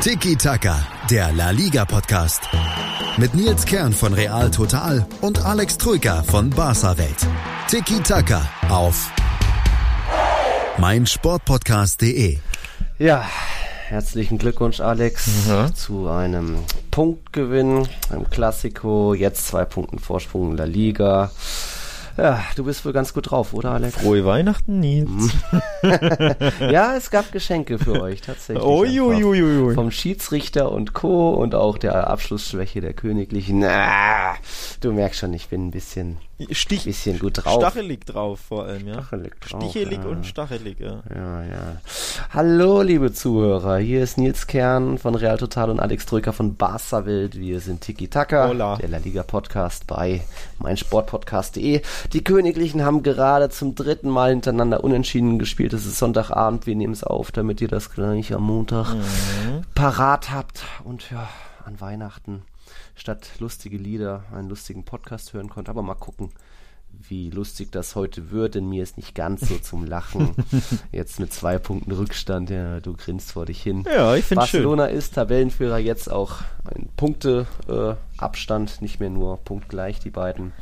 Tiki Taka, der La Liga Podcast. Mit Nils Kern von Real Total und Alex Troika von Barca Welt. Tiki Taka auf meinsportpodcast.de. Ja, herzlichen Glückwunsch, Alex, Mhm. zu einem Punktgewinn im Klassiko. Jetzt zwei Punkten Vorsprung in der Liga. Ja, du bist wohl ganz gut drauf, oder, Alex? Frohe Weihnachten, Nils. Ja, es gab Geschenke für euch, tatsächlich. Uiuiuiui. Vom Schiedsrichter und Co. und auch der Abschlussschwäche der Königlichen. Ah, du merkst schon, ich bin ein bisschen, Stich, bisschen gut drauf. Stachelig drauf vor allem, ja. Stachelig drauf, Stichelig ja. und stachelig, ja. Ja, ja. Hallo, liebe Zuhörer. Hier ist Nils Kern von Real Total und Alex Drücker von Barca Welt. Wir sind Tiki Taka, Hola. der La Liga Podcast bei meinsportpodcast.de. Die Königlichen haben gerade zum dritten Mal hintereinander unentschieden gespielt. Es ist Sonntagabend. Wir nehmen es auf, damit ihr das gleich am Montag parat habt. Und ja, an Weihnachten statt lustige Lieder einen lustigen Podcast hören könnt. Aber mal gucken, wie lustig das heute wird, denn mir ist nicht ganz so zum Lachen. Jetzt mit zwei Punkten Rückstand, ja, du grinst vor dich hin. Ja, ich find's schön. Barcelona ist Tabellenführer, jetzt auch ein Punkteabstand, äh, nicht mehr nur punktgleich, die beiden.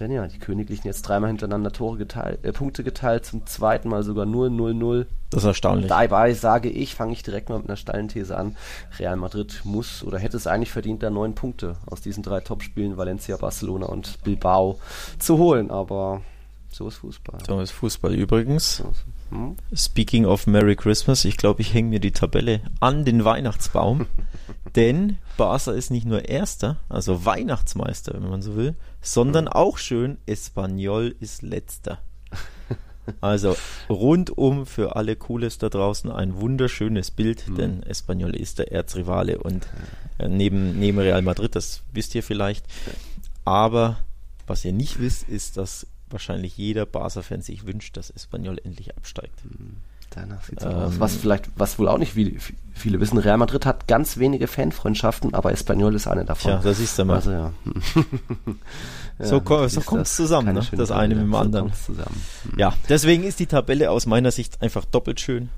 Denn ja, die Königlichen jetzt dreimal hintereinander Tore geteilt, äh, Punkte geteilt, zum zweiten Mal sogar 0-0-0. Das ist erstaunlich. Dabei sage ich, fange ich direkt mal mit einer steilen These an. Real Madrid muss oder hätte es eigentlich verdient, da neun Punkte aus diesen drei Topspielen Valencia, Barcelona und Bilbao zu holen. Aber so ist Fußball. So ist Fußball übrigens. Hm? Speaking of Merry Christmas, ich glaube, ich hänge mir die Tabelle an den Weihnachtsbaum. denn Barca ist nicht nur Erster, also Weihnachtsmeister, wenn man so will, sondern auch schön, Espanyol ist Letzter. Also rundum für alle Cooles da draußen ein wunderschönes Bild, denn Espanyol ist der Erzrivale und äh, neben, neben Real Madrid, das wisst ihr vielleicht. Aber was ihr nicht wisst, ist, dass wahrscheinlich jeder Barca-Fan sich wünscht, dass Espanyol endlich absteigt. Danach sieht's Ähm, aus. Was vielleicht, was wohl auch nicht viele, viele wissen, Real Madrid hat ganz wenige Fanfreundschaften, aber Espanyol ist eine davon. Tja, da siehst du mal. Also ja. So ko- so kommt's das. zusammen, ne? Das eine mit dem So anderen. kommt's zusammen. Ja, deswegen ist die Tabelle aus meiner Sicht einfach doppelt schön.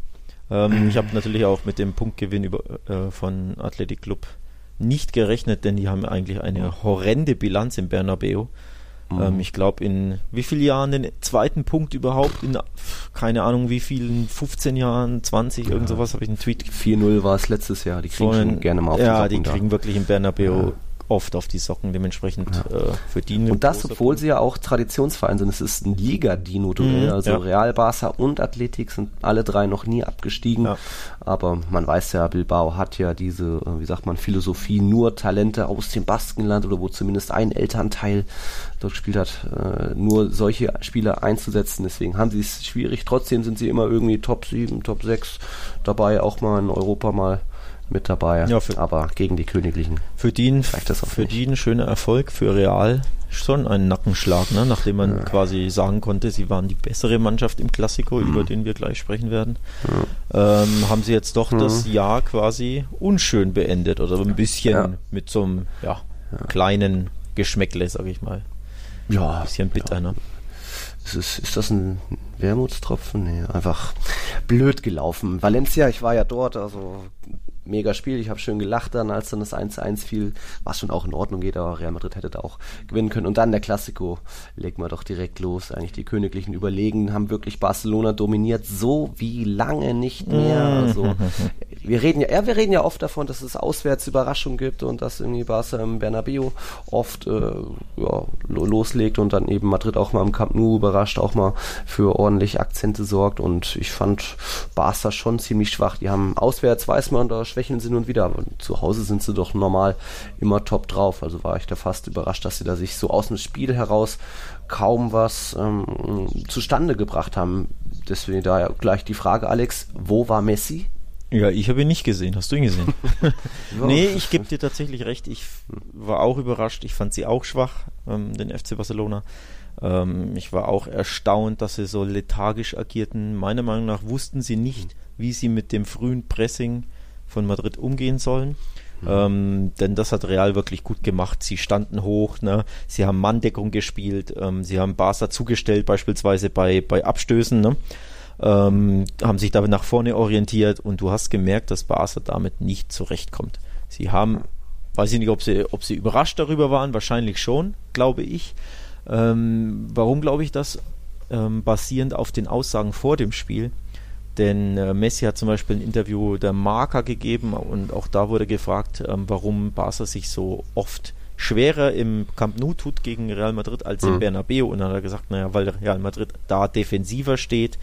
Ähm, ich habe natürlich auch mit dem Punktgewinn über, äh, von Athletic Club nicht gerechnet, denn die haben eigentlich eine horrende Bilanz im Bernabeu. Ähm, ich glaube, in wie vielen Jahren den zweiten Punkt überhaupt? In keine Ahnung, wie vielen, 15 Jahren, 20, irgend sowas habe ich einen Tweet 4-0 war es letztes Jahr. Die kriegen vorhin. schon gerne mal auf Ja, die Socken kriegen da. wirklich im Bernabeu oft auf die Socken, dementsprechend äh, verdienen. Und das, obwohl sie ja auch Traditionsverein sind. Es ist ein Liga-Dino-Duell. Mhm, also ja. Real, Barca und Athletik sind alle drei noch nie abgestiegen. Ja. Aber man weiß ja, Bilbao hat ja diese, äh, wie sagt man, Philosophie, nur Talente aus dem Baskenland oder wo zumindest ein Elternteil dort gespielt hat, äh, nur solche Spieler einzusetzen. Deswegen haben sie es schwierig. Trotzdem sind sie immer irgendwie Top 7, Top 6 dabei, auch mal in Europa mal mit dabei. Ja, für- aber gegen die Königlichen. Für auch für nicht. die ein schöner Erfolg, für Real schon ein Nackenschlag, ne? nachdem man quasi sagen konnte, sie waren die bessere Mannschaft im Klassiko, Mhm. über den wir gleich sprechen werden. Ähm, haben sie jetzt doch das Jahr quasi unschön beendet oder ein bisschen Ja. mit so einem ja, kleinen Geschmäckle, sag ich mal. Ja, Ein bisschen bitter, ne? Ist, es, ist das ein Wermutstropfen? Nee, einfach blöd gelaufen. Valencia, ich war ja dort, also mega Spiel. Ich habe schön gelacht dann, als dann das 1-1 fiel. War schon auch in Ordnung, geht, aber Real Madrid hätte da auch gewinnen können. Und dann der Klassiko, legen wir doch direkt los. Eigentlich die Königlichen überlegen, haben wirklich Barcelona dominiert, so wie lange nicht mehr. Also wir reden ja, ja, wir reden ja oft davon, dass es auswärts Überraschungen gibt und dass irgendwie Barca im Bernabeu oft äh, ja, lo- loslegt und dann eben Madrid auch mal im Camp Nou überrascht, auch mal für ordentlich Akzente sorgt und ich fand Barca schon ziemlich schwach. Die haben auswärts, weiß man, da schwächeln sie nun und wieder, aber zu Hause sind sie doch normal immer top drauf. Also war ich da fast überrascht, dass sie da sich so aus dem Spiel heraus kaum was ähm, zustande gebracht haben. Deswegen da gleich die Frage, Alex, wo war Messi? Ja, ich habe ihn nicht gesehen. Hast du ihn gesehen? nee, ich gebe dir tatsächlich recht. Ich war auch überrascht. Ich fand sie auch schwach, ähm, den FC Barcelona. Ähm, ich war auch erstaunt, dass sie so lethargisch agierten. Meiner Meinung nach wussten sie nicht, wie sie mit dem frühen Pressing von Madrid umgehen sollen. Ähm, denn das hat Real wirklich gut gemacht. Sie standen hoch, ne? sie haben Manndeckung gespielt, ähm, sie haben Barca zugestellt, beispielsweise bei, bei Abstößen. Ne? ähm, haben sich da nach vorne orientiert und du hast gemerkt, dass Barca damit nicht zurechtkommt. Sie haben, weiß ich nicht, ob sie, ob sie überrascht darüber waren, wahrscheinlich schon, glaube ich. Ähm, warum glaube ich das? Ähm, basierend auf den Aussagen vor dem Spiel. Denn äh, Messi hat zum Beispiel ein Interview der Marca gegeben und auch da wurde gefragt, ähm, warum Barca sich so oft schwerer im Camp Nou tut gegen Real Madrid als im mhm. Bernabeu. Und dann hat er gesagt, naja, weil Real Madrid da defensiver steht,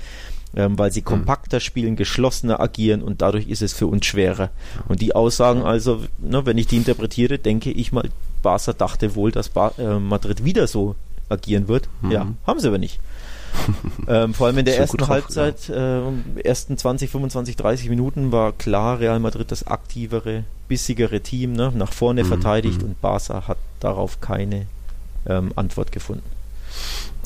ähm, weil sie mhm. kompakter spielen, geschlossener agieren und dadurch ist es für uns schwerer. Und die Aussagen also, ne, wenn ich die interpretiere, denke ich mal, Barca dachte wohl, dass ba äh, Madrid wieder so agieren wird. Mhm. Ja, haben sie aber nicht. ähm, vor allem in der ersten Halbzeit, äh, ersten 20, 25, 30 Minuten war klar Real Madrid das aktivere, bissigere Team, ne? nach vorne mhm. verteidigt mhm. und Barca hat darauf keine ähm, Antwort gefunden.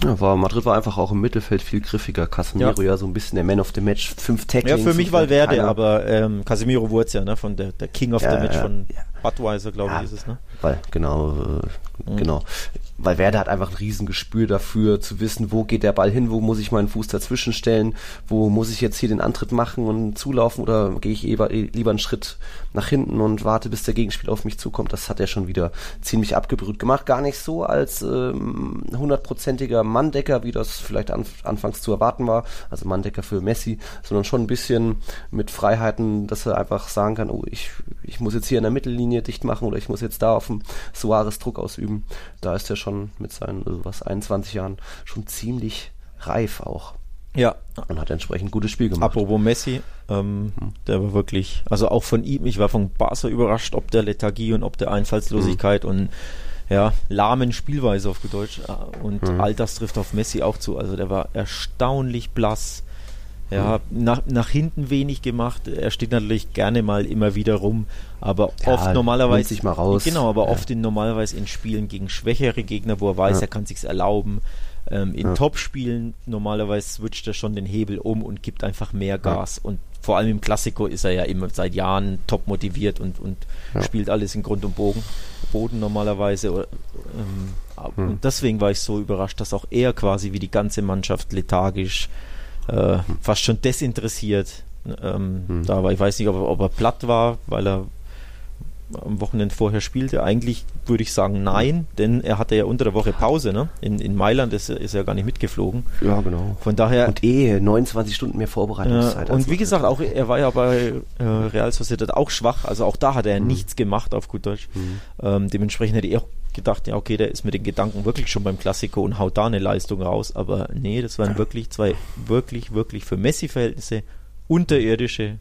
Ja, war, Madrid war einfach auch im Mittelfeld viel griffiger. Casemiro ja. ja, so ein bisschen der Man of the Match, fünf Tacklings. Ja, für mich Valverde, aber ähm, Casemiro wurde es ja, ne, von der, der King of ja, the Match von Budweiser, glaube ich, ist es, ne? Weil, genau, äh, mhm. genau weil Werder hat einfach ein Riesengespür dafür, zu wissen, wo geht der Ball hin, wo muss ich meinen Fuß dazwischen stellen, wo muss ich jetzt hier den Antritt machen und zulaufen oder gehe ich lieber, lieber einen Schritt nach hinten und warte, bis der Gegenspieler auf mich zukommt. Das hat er schon wieder ziemlich abgebrüht gemacht. Gar nicht so als ähm, hundertprozentiger ähm, Manndecker, wie das vielleicht an, anfangs zu erwarten war, also Manndecker für Messi, sondern schon ein bisschen mit Freiheiten, dass er einfach sagen kann, oh, ich, ich muss jetzt hier in der Mittellinie dicht machen oder ich muss jetzt da auf dem Suarez Druck ausüben. Da ist er schon mit seinen also was 21 Jahren schon ziemlich reif auch. Ja. Und hat entsprechend gutes Spiel gemacht. Apropos Messi, ähm, hm. der war wirklich, also auch von ihm, ich war von Barca überrascht, ob der Lethargie und ob der Einfallslosigkeit hm. und ja, lahmen Spielweise auf Deutsch. Und hm. all das trifft auf Messi auch zu. Also der war erstaunlich blass. Ja, mhm. nach, nach hinten wenig gemacht. Er steht natürlich gerne mal immer wieder rum, aber ja, oft normalerweise. Sich mal raus. Genau, aber ja. oft in, normalerweise in Spielen gegen schwächere Gegner, wo er weiß, ja. er kann sich's erlauben. Ähm, in Top-Spielen normalerweise switcht er schon den Hebel um und gibt einfach mehr Gas. Und vor allem im Klassiko ist er ja immer seit Jahren top motiviert und, und spielt alles in Grund und Bogen, Boden normalerweise. Ähm, hm. Und deswegen war ich so überrascht, dass auch er quasi wie die ganze Mannschaft lethargisch äh, fast schon desinteressiert ähm, hm. da war. Ich weiß nicht, ob ob er platt war, weil er am Wochenende vorher spielte. Eigentlich würde ich sagen nein, denn er hatte ja unter der Woche Pause. Ne? In, in Mailand ist, ist er gar nicht mitgeflogen. Ja, genau. Von daher. Und eh 29 Stunden mehr Vorbereitungszeit. Äh, und wie gesagt, auch er war ja bei äh, Real Sociedad auch schwach. Also auch da hat er mhm. nichts gemacht, auf gut Deutsch. Mhm. Ähm, dementsprechend hätte ich auch gedacht, ja, okay, der ist mit den Gedanken wirklich schon beim Klassiker und haut da eine Leistung raus. Aber nee, das waren wirklich zwei wirklich, wirklich für Messi-Verhältnisse unterirdische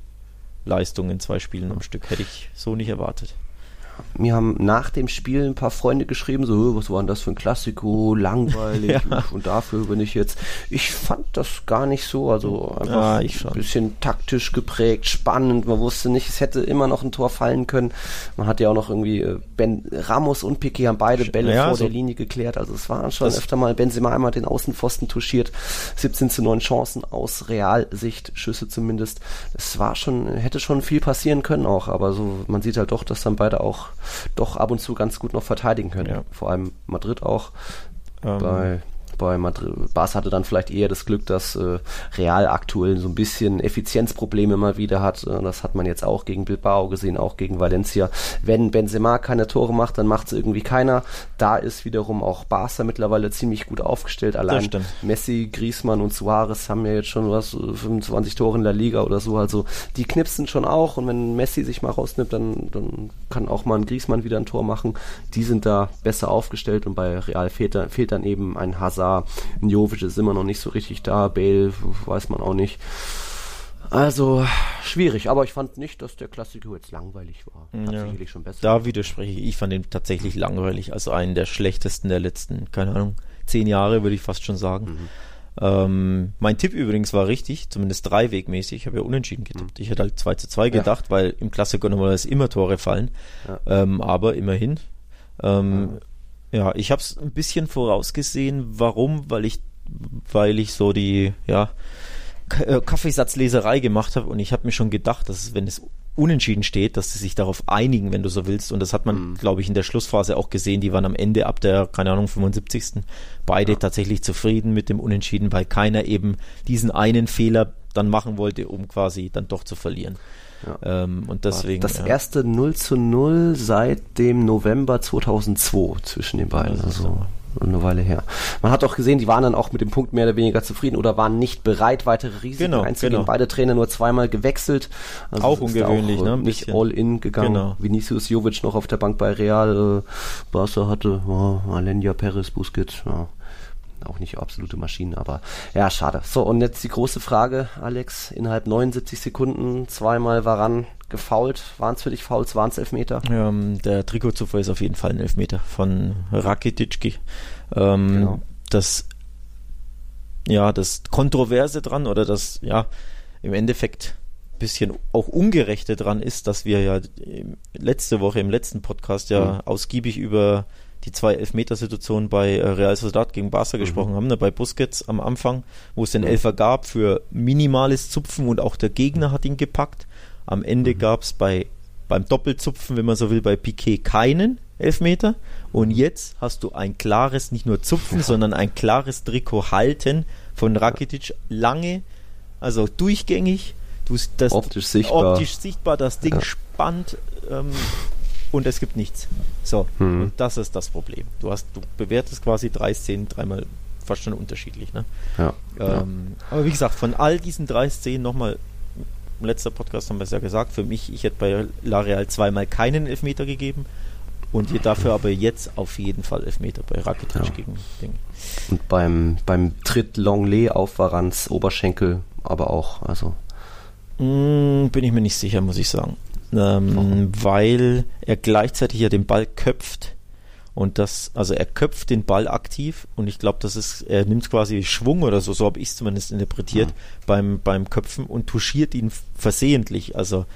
Leistungen in zwei Spielen am Stück. Hätte ich so nicht erwartet mir haben nach dem Spiel ein paar Freunde geschrieben, so, was war denn das für ein Klassiko, langweilig ja. und dafür bin ich jetzt. Ich fand das gar nicht so, also einfach ja, ein bisschen taktisch geprägt, spannend, man wusste nicht, es hätte immer noch ein Tor fallen können. Man hat ja auch noch irgendwie, äh, ben Ramos und Piquet haben beide Bälle ja, vor so der Linie geklärt, also es waren schon öfter mal Benzema einmal den Außenpfosten touchiert, 17 zu 9 Chancen aus Realsicht, Schüsse zumindest. Es war schon, hätte schon viel passieren können auch, aber so, man sieht halt doch, dass dann beide auch doch ab und zu ganz gut noch verteidigen können. Ja. Vor allem Madrid auch. Ähm, bei bei Madrid. Bas hatte dann vielleicht eher das Glück, dass äh, Real aktuell so ein bisschen Effizienzprobleme mal wieder hat. Äh, das hat man jetzt auch gegen Bilbao gesehen, auch gegen Valencia. Wenn Benzema keine Tore macht, dann macht es irgendwie keiner. Da ist wiederum auch Barca mittlerweile ziemlich gut aufgestellt. Allein Messi, Griezmann und Suarez haben ja jetzt schon was 25 äh, Tore in der Liga oder so. Also die knipsen schon auch und wenn Messi sich mal rausnimmt, dann, dann kann auch mal ein Griezmann wieder ein Tor machen. Die sind da besser aufgestellt und bei Real fehlt, fehlt dann eben ein Hazard da. Jovic ist immer noch nicht so richtig da. Bale weiß man auch nicht. Also schwierig, aber ich fand nicht, dass der Klassiker jetzt langweilig war. Ja. schon besser. Da widerspreche ich. Ich fand ihn tatsächlich langweilig. Also einen der schlechtesten der letzten, keine Ahnung, zehn Jahre würde ich fast schon sagen. Mhm. Ähm, mein Tipp übrigens war richtig, zumindest dreiwegmäßig. Ich habe ja unentschieden getippt. Mhm. Ich hätte halt 2 zu 2 gedacht, ja. weil im Klassiker normalerweise immer Tore fallen. Ja. Ähm, aber immerhin. Ähm, ja, ich habe es ein bisschen vorausgesehen. Warum? Weil ich, weil ich so die ja, äh, Kaffeesatzleserei gemacht habe und ich habe mir schon gedacht, dass wenn es unentschieden steht, dass sie sich darauf einigen, wenn du so willst. Und das hat man, mhm. glaube ich, in der Schlussphase auch gesehen. Die waren am Ende ab der, keine Ahnung, 75. beide ja. tatsächlich zufrieden mit dem Unentschieden, weil keiner eben diesen einen Fehler dann machen wollte, um quasi dann doch zu verlieren. Ja. Ähm, und deswegen. Das ja. erste 0 zu 0 seit dem November 2002 zwischen den beiden. Also eine Weile her. Man hat auch gesehen, die waren dann auch mit dem Punkt mehr oder weniger zufrieden oder waren nicht bereit, weitere Risiken genau, einzugehen. Genau. Beide Trainer nur zweimal gewechselt. Also auch ungewöhnlich, auch, ne? Nicht all in gegangen. Genau. Vinicius Jovic noch auf der Bank bei Real. Äh, Barca hatte oh, Alenia Perez, Busquets. Ja auch nicht absolute Maschinen, aber ja, schade. So, und jetzt die große Frage, Alex, innerhalb 79 Sekunden zweimal Varan gefault. Waren es für dich Fouls, waren es Elfmeter? Ähm, der Trikotzuffer ist auf jeden Fall ein Elfmeter von Rakitic. Ähm, genau. Das ja, das Kontroverse dran oder das, ja, im Endeffekt bisschen auch ungerechte dran ist, dass wir ja letzte Woche im letzten Podcast ja mhm. ausgiebig über die zwei Elfmetersituationen bei äh, Real Sociedad gegen Barca mhm. gesprochen haben, ne, bei Busquets am Anfang, wo es den Elfer gab für minimales Zupfen und auch der Gegner hat ihn gepackt. Am Ende mhm. gab es bei beim Doppelzupfen, wenn man so will, bei Piquet keinen Elfmeter. Und jetzt hast du ein klares, nicht nur Zupfen, ja. sondern ein klares Trikot halten von Rakitic lange, also durchgängig. Du, das, optisch sichtbar. Optisch sichtbar, das Ding ja. spannt. Ähm, und es gibt nichts. So, hm. und das ist das Problem. Du hast, du bewertest quasi drei Szenen dreimal fast schon unterschiedlich. Ne? Ja, ähm, ja. Aber wie gesagt, von all diesen drei Szenen nochmal, im letzten Podcast haben wir es ja gesagt, für mich, ich hätte bei L'Areal zweimal keinen Elfmeter gegeben und hier dafür aber jetzt auf jeden Fall Elfmeter bei Rakitic ja. gegen Ding. Und beim, beim Tritt Longley auf Varans Oberschenkel aber auch, also. Mm, bin ich mir nicht sicher, muss ich sagen ähm, weil er gleichzeitig ja den Ball köpft und das, also er köpft den Ball aktiv und ich glaube, das ist, er nimmt quasi Schwung oder so, so habe ich es zumindest interpretiert ja. beim, beim Köpfen und touchiert ihn versehentlich. Also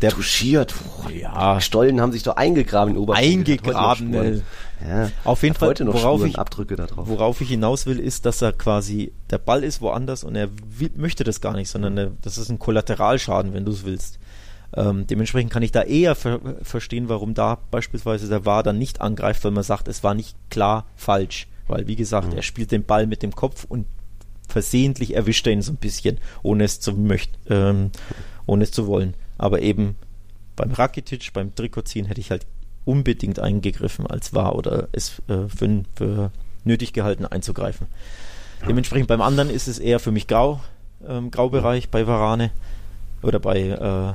der touchiert, oh, ja. Stollen haben sich doch eingegraben in Oberschenkel. Eingegraben. Äh, ja. Auf jeden Fall, worauf ich, Abdrücke da drauf. worauf ich hinaus will, ist, dass er quasi, der Ball ist woanders und er will, möchte das gar nicht, sondern er, das ist ein Kollateralschaden, wenn du es willst. Ähm, dementsprechend kann ich da eher ver verstehen, warum da beispielsweise der VAR dann nicht angreift, weil man sagt, es war nicht klar falsch. Weil, wie gesagt, mhm. er spielt den Ball mit dem Kopf und versehentlich erwischt er ihn so ein bisschen, ohne es zu möchten, ähm, ohne es zu wollen. Aber eben beim Rakitic, beim Trikotziehen hätte ich halt unbedingt eingegriffen als wahr oder es äh, für, für, nötig gehalten einzugreifen. Dementsprechend beim anderen ist es eher für mich grau, ähm, Graubereich bei Varane oder bei äh,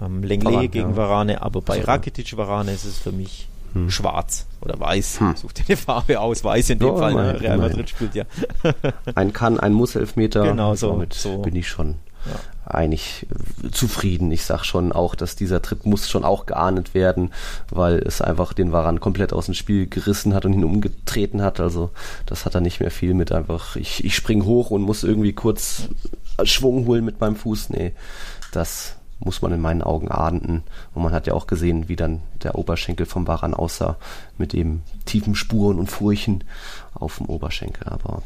ähm, Lenglet gegen ja. Varane, aber bei so. Rakitic Varane ist es für mich hm. schwarz oder weiß. Hm. Such dir eine Farbe aus, weiß in dem oh, Fall. Ne? Real Madrid spielt ja. ein kann, ein muss Elfmeter. Genau so. Damit so. bin ich schon ja. eigentlich zufrieden. Ich sag schon auch, dass dieser Tritt muss schon auch geahndet werden, weil es einfach den Varan komplett aus dem Spiel gerissen hat und ihn umgetreten hat. Also das hat er nicht mehr viel mit einfach, ich, ich spring hoch und muss irgendwie kurz Schwung holen mit meinem Fuß. Nee, das muss man in meinen Augen ahnden. Und man hat ja auch gesehen, wie dann der Oberschenkel vom Baran aussah, mit eben tiefen Spuren und Furchen auf dem Oberschenkel. Aber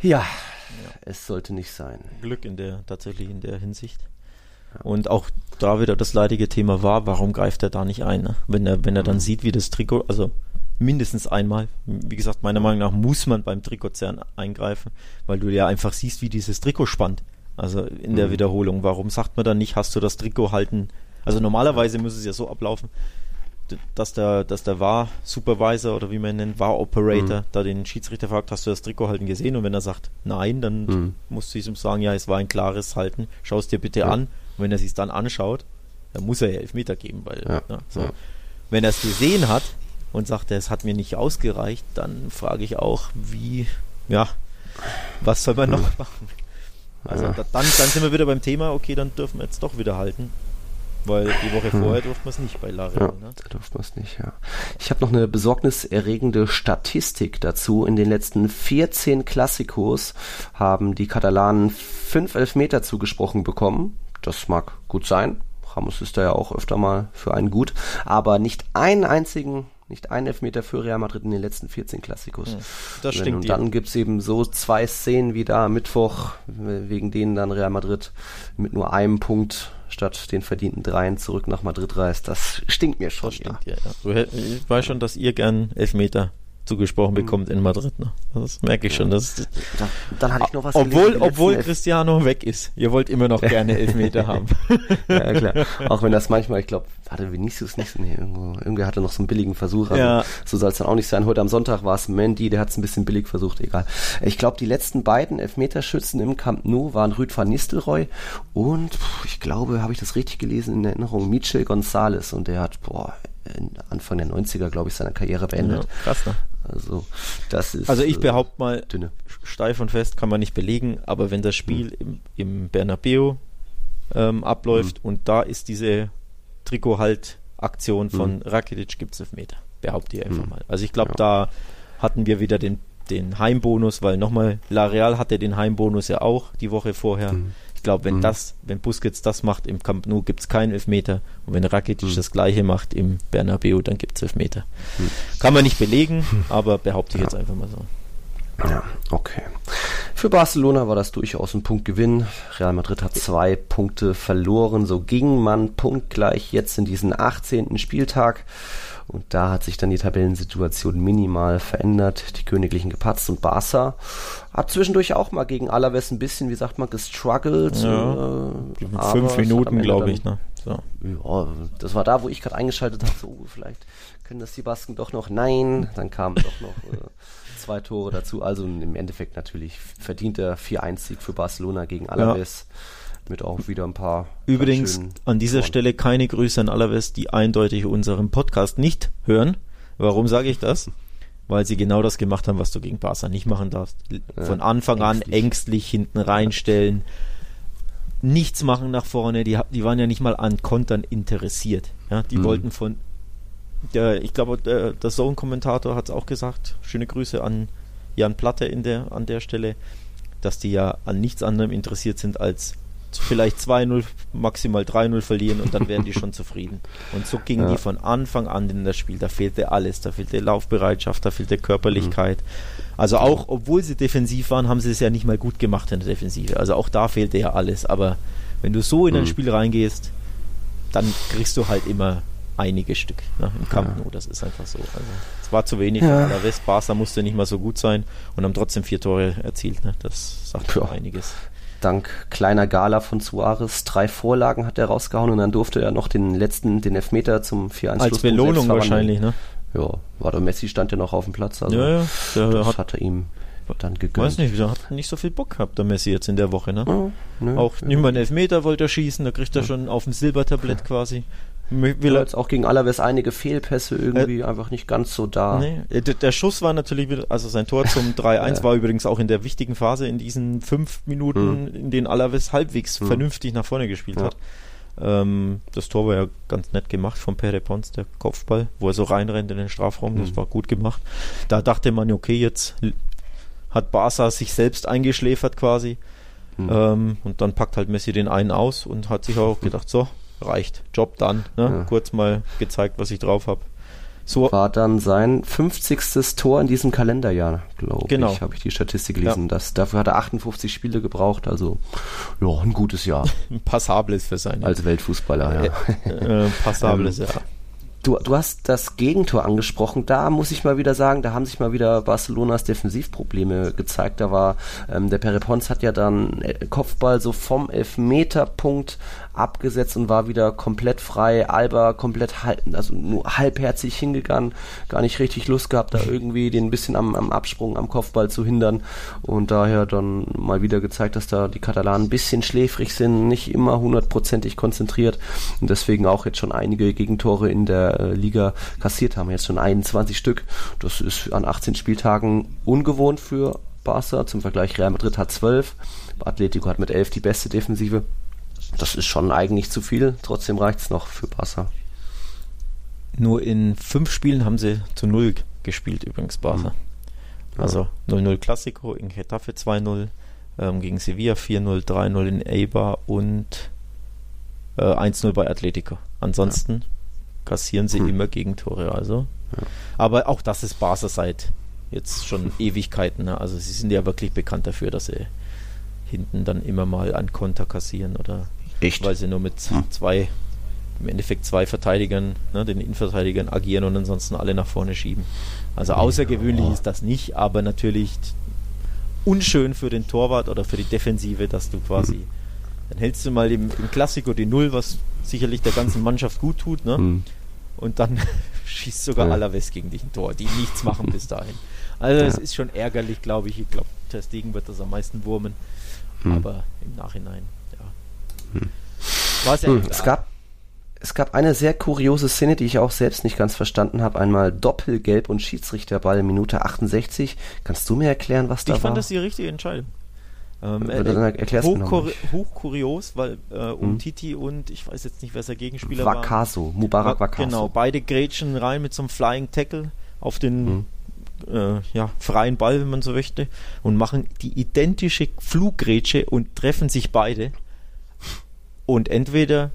ja, ja. es sollte nicht sein. Glück in der, tatsächlich in der Hinsicht. Und auch da wieder das leidige Thema war, warum greift er da nicht ein? Ne? Wenn er, wenn er dann mhm. sieht, wie das Trikot, also mindestens einmal, wie gesagt, meiner Meinung nach muss man beim Trikotzern eingreifen, weil du ja einfach siehst, wie dieses Trikot spannt. Also in der mhm. Wiederholung. Warum sagt man dann nicht, hast du das Trikot halten? Also normalerweise müsste es ja so ablaufen, dass der, dass der war Supervisor oder wie man ihn nennt, war Operator, mhm. da den Schiedsrichter fragt, hast du das Trikot halten gesehen? Und wenn er sagt, nein, dann mhm. musst du ihm sagen, ja, es war ein klares Halten, schau es dir bitte ja. an. Und wenn er sich dann anschaut, dann muss er ja Elfmeter geben, weil, ja. Ja, so. Wenn er es gesehen hat und sagt, es hat mir nicht ausgereicht, dann frage ich auch, wie, ja, was soll man noch mhm. machen? Also ja. da, dann, dann sind wir wieder beim Thema, okay, dann dürfen wir jetzt doch wieder halten. Weil die Woche hm. vorher durften wir es nicht bei Larian. Ja, ne? Da durften wir es nicht, ja. Ich habe noch eine besorgniserregende Statistik dazu. In den letzten 14 Klassikos haben die Katalanen fünf Elfmeter zugesprochen bekommen. Das mag gut sein. Ramos ist da ja auch öfter mal für einen gut. Aber nicht einen einzigen nicht ein Elfmeter für Real Madrid in den letzten 14 Klassikos. Hm, das stimmt. Und dann gibt es eben so zwei Szenen wie da am Mittwoch, wegen denen dann Real Madrid mit nur einem Punkt statt den verdienten Dreien zurück nach Madrid reist. Das stinkt mir schon. Das stinkt ja. ja. Ich weiß schon, dass ihr gern Elfmeter zugesprochen mhm. bekommt in Madrid. Ne? Das merke ich schon. Das, da, dann hatte ich noch was Obwohl, obwohl Cristiano weg ist. Ihr wollt immer noch gerne Elfmeter haben. ja, klar. Auch wenn das manchmal, ich glaube, hatte Vinicius nicht, nee, irgendwo, irgendwie hatte noch so einen billigen Versuch. Also ja. So soll es dann auch nicht sein. Heute am Sonntag war es Mandy, der hat es ein bisschen billig versucht, egal. Ich glaube, die letzten beiden Elfmeterschützen im Camp Nou waren Rüd van Nistelrooy und ich glaube, habe ich das richtig gelesen in Erinnerung, Michel González und der hat, boah, Anfang der 90er, glaube ich, seine Karriere beendet. Ja, krass, ne? Also, das ist. Also, ich behaupte mal, dünne. steif und fest kann man nicht belegen, aber wenn das Spiel hm. im, im Bernabeu ähm, abläuft hm. und da ist diese Trikot-Halt-Aktion von hm. Rakitic, gibt es Elfmeter. Behaupte ich einfach hm. mal. Also, ich glaube, ja. da hatten wir wieder den, den Heimbonus, weil nochmal, La Real hatte den Heimbonus ja auch die Woche vorher. Ich glaube, wenn mhm. das, wenn Busquets das macht im Camp Nou, gibt es keinen Elfmeter. Und wenn Rakitic mhm. das gleiche macht im Bernabeu, dann gibt es Elfmeter. Mhm. Kann man nicht belegen, aber behaupte ich ja. jetzt einfach mal so. Ja, okay. Für Barcelona war das durchaus ein Punktgewinn. Real Madrid hat zwei Punkte verloren. So ging man punktgleich jetzt in diesen 18. Spieltag. Und da hat sich dann die Tabellensituation minimal verändert. Die Königlichen gepatzt und Barca hat zwischendurch auch mal gegen Alaves ein bisschen, wie sagt man, gestruggelt. Ja, äh, fünf Minuten, glaube ich. Ne? So. Ja, das war da, wo ich gerade eingeschaltet habe. So, vielleicht können das die Basken doch noch. Nein, dann kamen doch noch äh, zwei Tore dazu. Also im Endeffekt natürlich verdienter 4-1-Sieg für Barcelona gegen Alaves. Ja mit auch wieder ein paar. Übrigens an dieser Toren. Stelle keine Grüße an Alaves, die eindeutig unseren Podcast nicht hören. Warum sage ich das? Weil sie genau das gemacht haben, was du gegen Barca nicht machen darfst. Von Anfang an ängstlich, ängstlich hinten reinstellen, nichts machen nach vorne. Die, die waren ja nicht mal an Kontern interessiert. Ja, die mhm. wollten von der, ich glaube, der, der Zone-Kommentator hat es auch gesagt. Schöne Grüße an Jan Platte in der, an der Stelle, dass die ja an nichts anderem interessiert sind als vielleicht 2-0, maximal 3-0 verlieren und dann wären die schon zufrieden. Und so gingen ja. die von Anfang an in das Spiel. Da fehlte alles. Da fehlte Laufbereitschaft, da fehlte Körperlichkeit. Mhm. Also auch, obwohl sie defensiv waren, haben sie es ja nicht mal gut gemacht in der Defensive. Also auch da fehlte ja alles. Aber wenn du so in ein mhm. Spiel reingehst, dann kriegst du halt immer einige Stück ne, im Camp Nou. Das ist einfach so. Also, es war zu wenig. Ja. Der West Barca musste nicht mal so gut sein und haben trotzdem vier Tore erzielt. Ne? Das sagt schon einiges dank kleiner Gala von Suarez drei Vorlagen hat er rausgehauen und dann durfte er noch den letzten, den Elfmeter zum 4-1 Als Belohnung wahrscheinlich, ne? Ja, war der Messi stand ja noch auf dem Platz, also ja, ja, der das hat, er ihm dann gegönnt. Weiß nicht, der hat nicht so viel Bock gehabt, der Messi jetzt in der Woche, ne? Ja, nö, Auch nicht mal einen Elfmeter wollte er schießen, da kriegt er schon auf dem Silbertablett quasi. Will jetzt auch gegen Alaves einige Fehlpässe irgendwie äh, einfach nicht ganz so da. Nee, äh, der, der, Schuss war natürlich wieder, also sein Tor zum 3-1 ja. war übrigens auch in der wichtigen Phase in diesen fünf Minuten, hm. in denen Alaves halbwegs hm. vernünftig nach vorne gespielt ja. hat. Ähm, das Tor war ja ganz nett gemacht von Pere Pons, der Kopfball, wo er so reinrennt in den Strafraum, hm. das war gut gemacht. Da dachte man, okay, jetzt hat Barca sich selbst eingeschläfert quasi. Hm. Ähm, und dann packt halt Messi den einen aus und hat sich auch gedacht, so, reicht. Job dann. Ne? Ja. Kurz mal gezeigt, was ich drauf habe. So war dann sein 50. Tor in diesem Kalenderjahr, glaube genau. ich, habe ich die Statistik gelesen. Ja. Das, dafür hat er 58 Spiele gebraucht, also ja, ein gutes Jahr. Ein passables für seine. Als Weltfußballer, ja. Äh, äh, passables, ähm, ja. Du, du hast das Gegentor angesprochen. Da muss ich mal wieder sagen, da haben sich mal wieder Barcelonas Defensivprobleme gezeigt. Da war ähm, der Perepons hat ja dann äh, Kopfball so vom Elfmeterpunkt abgesetzt und war wieder komplett frei. Alba komplett halb, also nur halbherzig hingegangen, gar nicht richtig Lust gehabt, da irgendwie den ein bisschen am, am Absprung, am Kopfball zu hindern und daher dann mal wieder gezeigt, dass da die Katalanen ein bisschen schläfrig sind, nicht immer hundertprozentig konzentriert und deswegen auch jetzt schon einige Gegentore in der äh, Liga kassiert haben. Jetzt schon 21 Stück. Das ist an 18 Spieltagen ungewohnt für Barca. Zum Vergleich Real Madrid hat 12. Atletico hat mit 11 die beste Defensive. Das ist schon eigentlich zu viel, trotzdem reicht es noch für Barca. Nur in fünf Spielen haben sie zu null gespielt, übrigens Barca. Mhm. Also 0-0 Classico in Getafe 2-0, ähm, gegen Sevilla 4-0, 3-0 in Eibar und äh, 1-0 bei Atletico. Ansonsten ja. kassieren sie hm. immer Gegentore, also. Ja. Aber auch das ist Barca seit jetzt schon Ewigkeiten. Ne? Also sie sind ja wirklich bekannt dafür, dass sie hinten dann immer mal an Konter kassieren oder Echt? Weil sie nur mit hm. zwei, im Endeffekt zwei Verteidigern, ne, den Innenverteidigern agieren und ansonsten alle nach vorne schieben. Also außergewöhnlich oh. ist das nicht, aber natürlich unschön für den Torwart oder für die Defensive, dass du quasi, hm. dann hältst du mal im, im Klassiko die Null, was sicherlich der ganzen Mannschaft gut tut, ne? Hm. Und dann schießt sogar ja. Alaves gegen dich ein Tor, die nichts machen bis dahin. Also es ist schon ärgerlich, glaube ich. Ich glaube, Testegen wird das am meisten wurmen. Hm. Aber im Nachhinein, ja. Hm. Es ja hm. Es gab es gab eine sehr kuriose Szene, die ich auch selbst nicht ganz verstanden habe. Einmal Doppelgelb und Schiedsrichterball Minute 68. Kannst du mir erklären, was da war? Ich fand das die richtige Entscheidung. Ähm, äh, äh, hoch, hochkurios, weil äh, um hm. Titi und ich weiß jetzt nicht, wer der Gegenspieler Wakaso, war. Mubarak Wakaso. Genau, beide grätschen rein mit so einem Flying Tackle auf den hm. äh, ja, freien Ball, wenn man so möchte, und machen die identische Fluggrätsche und treffen sich beide. Und entweder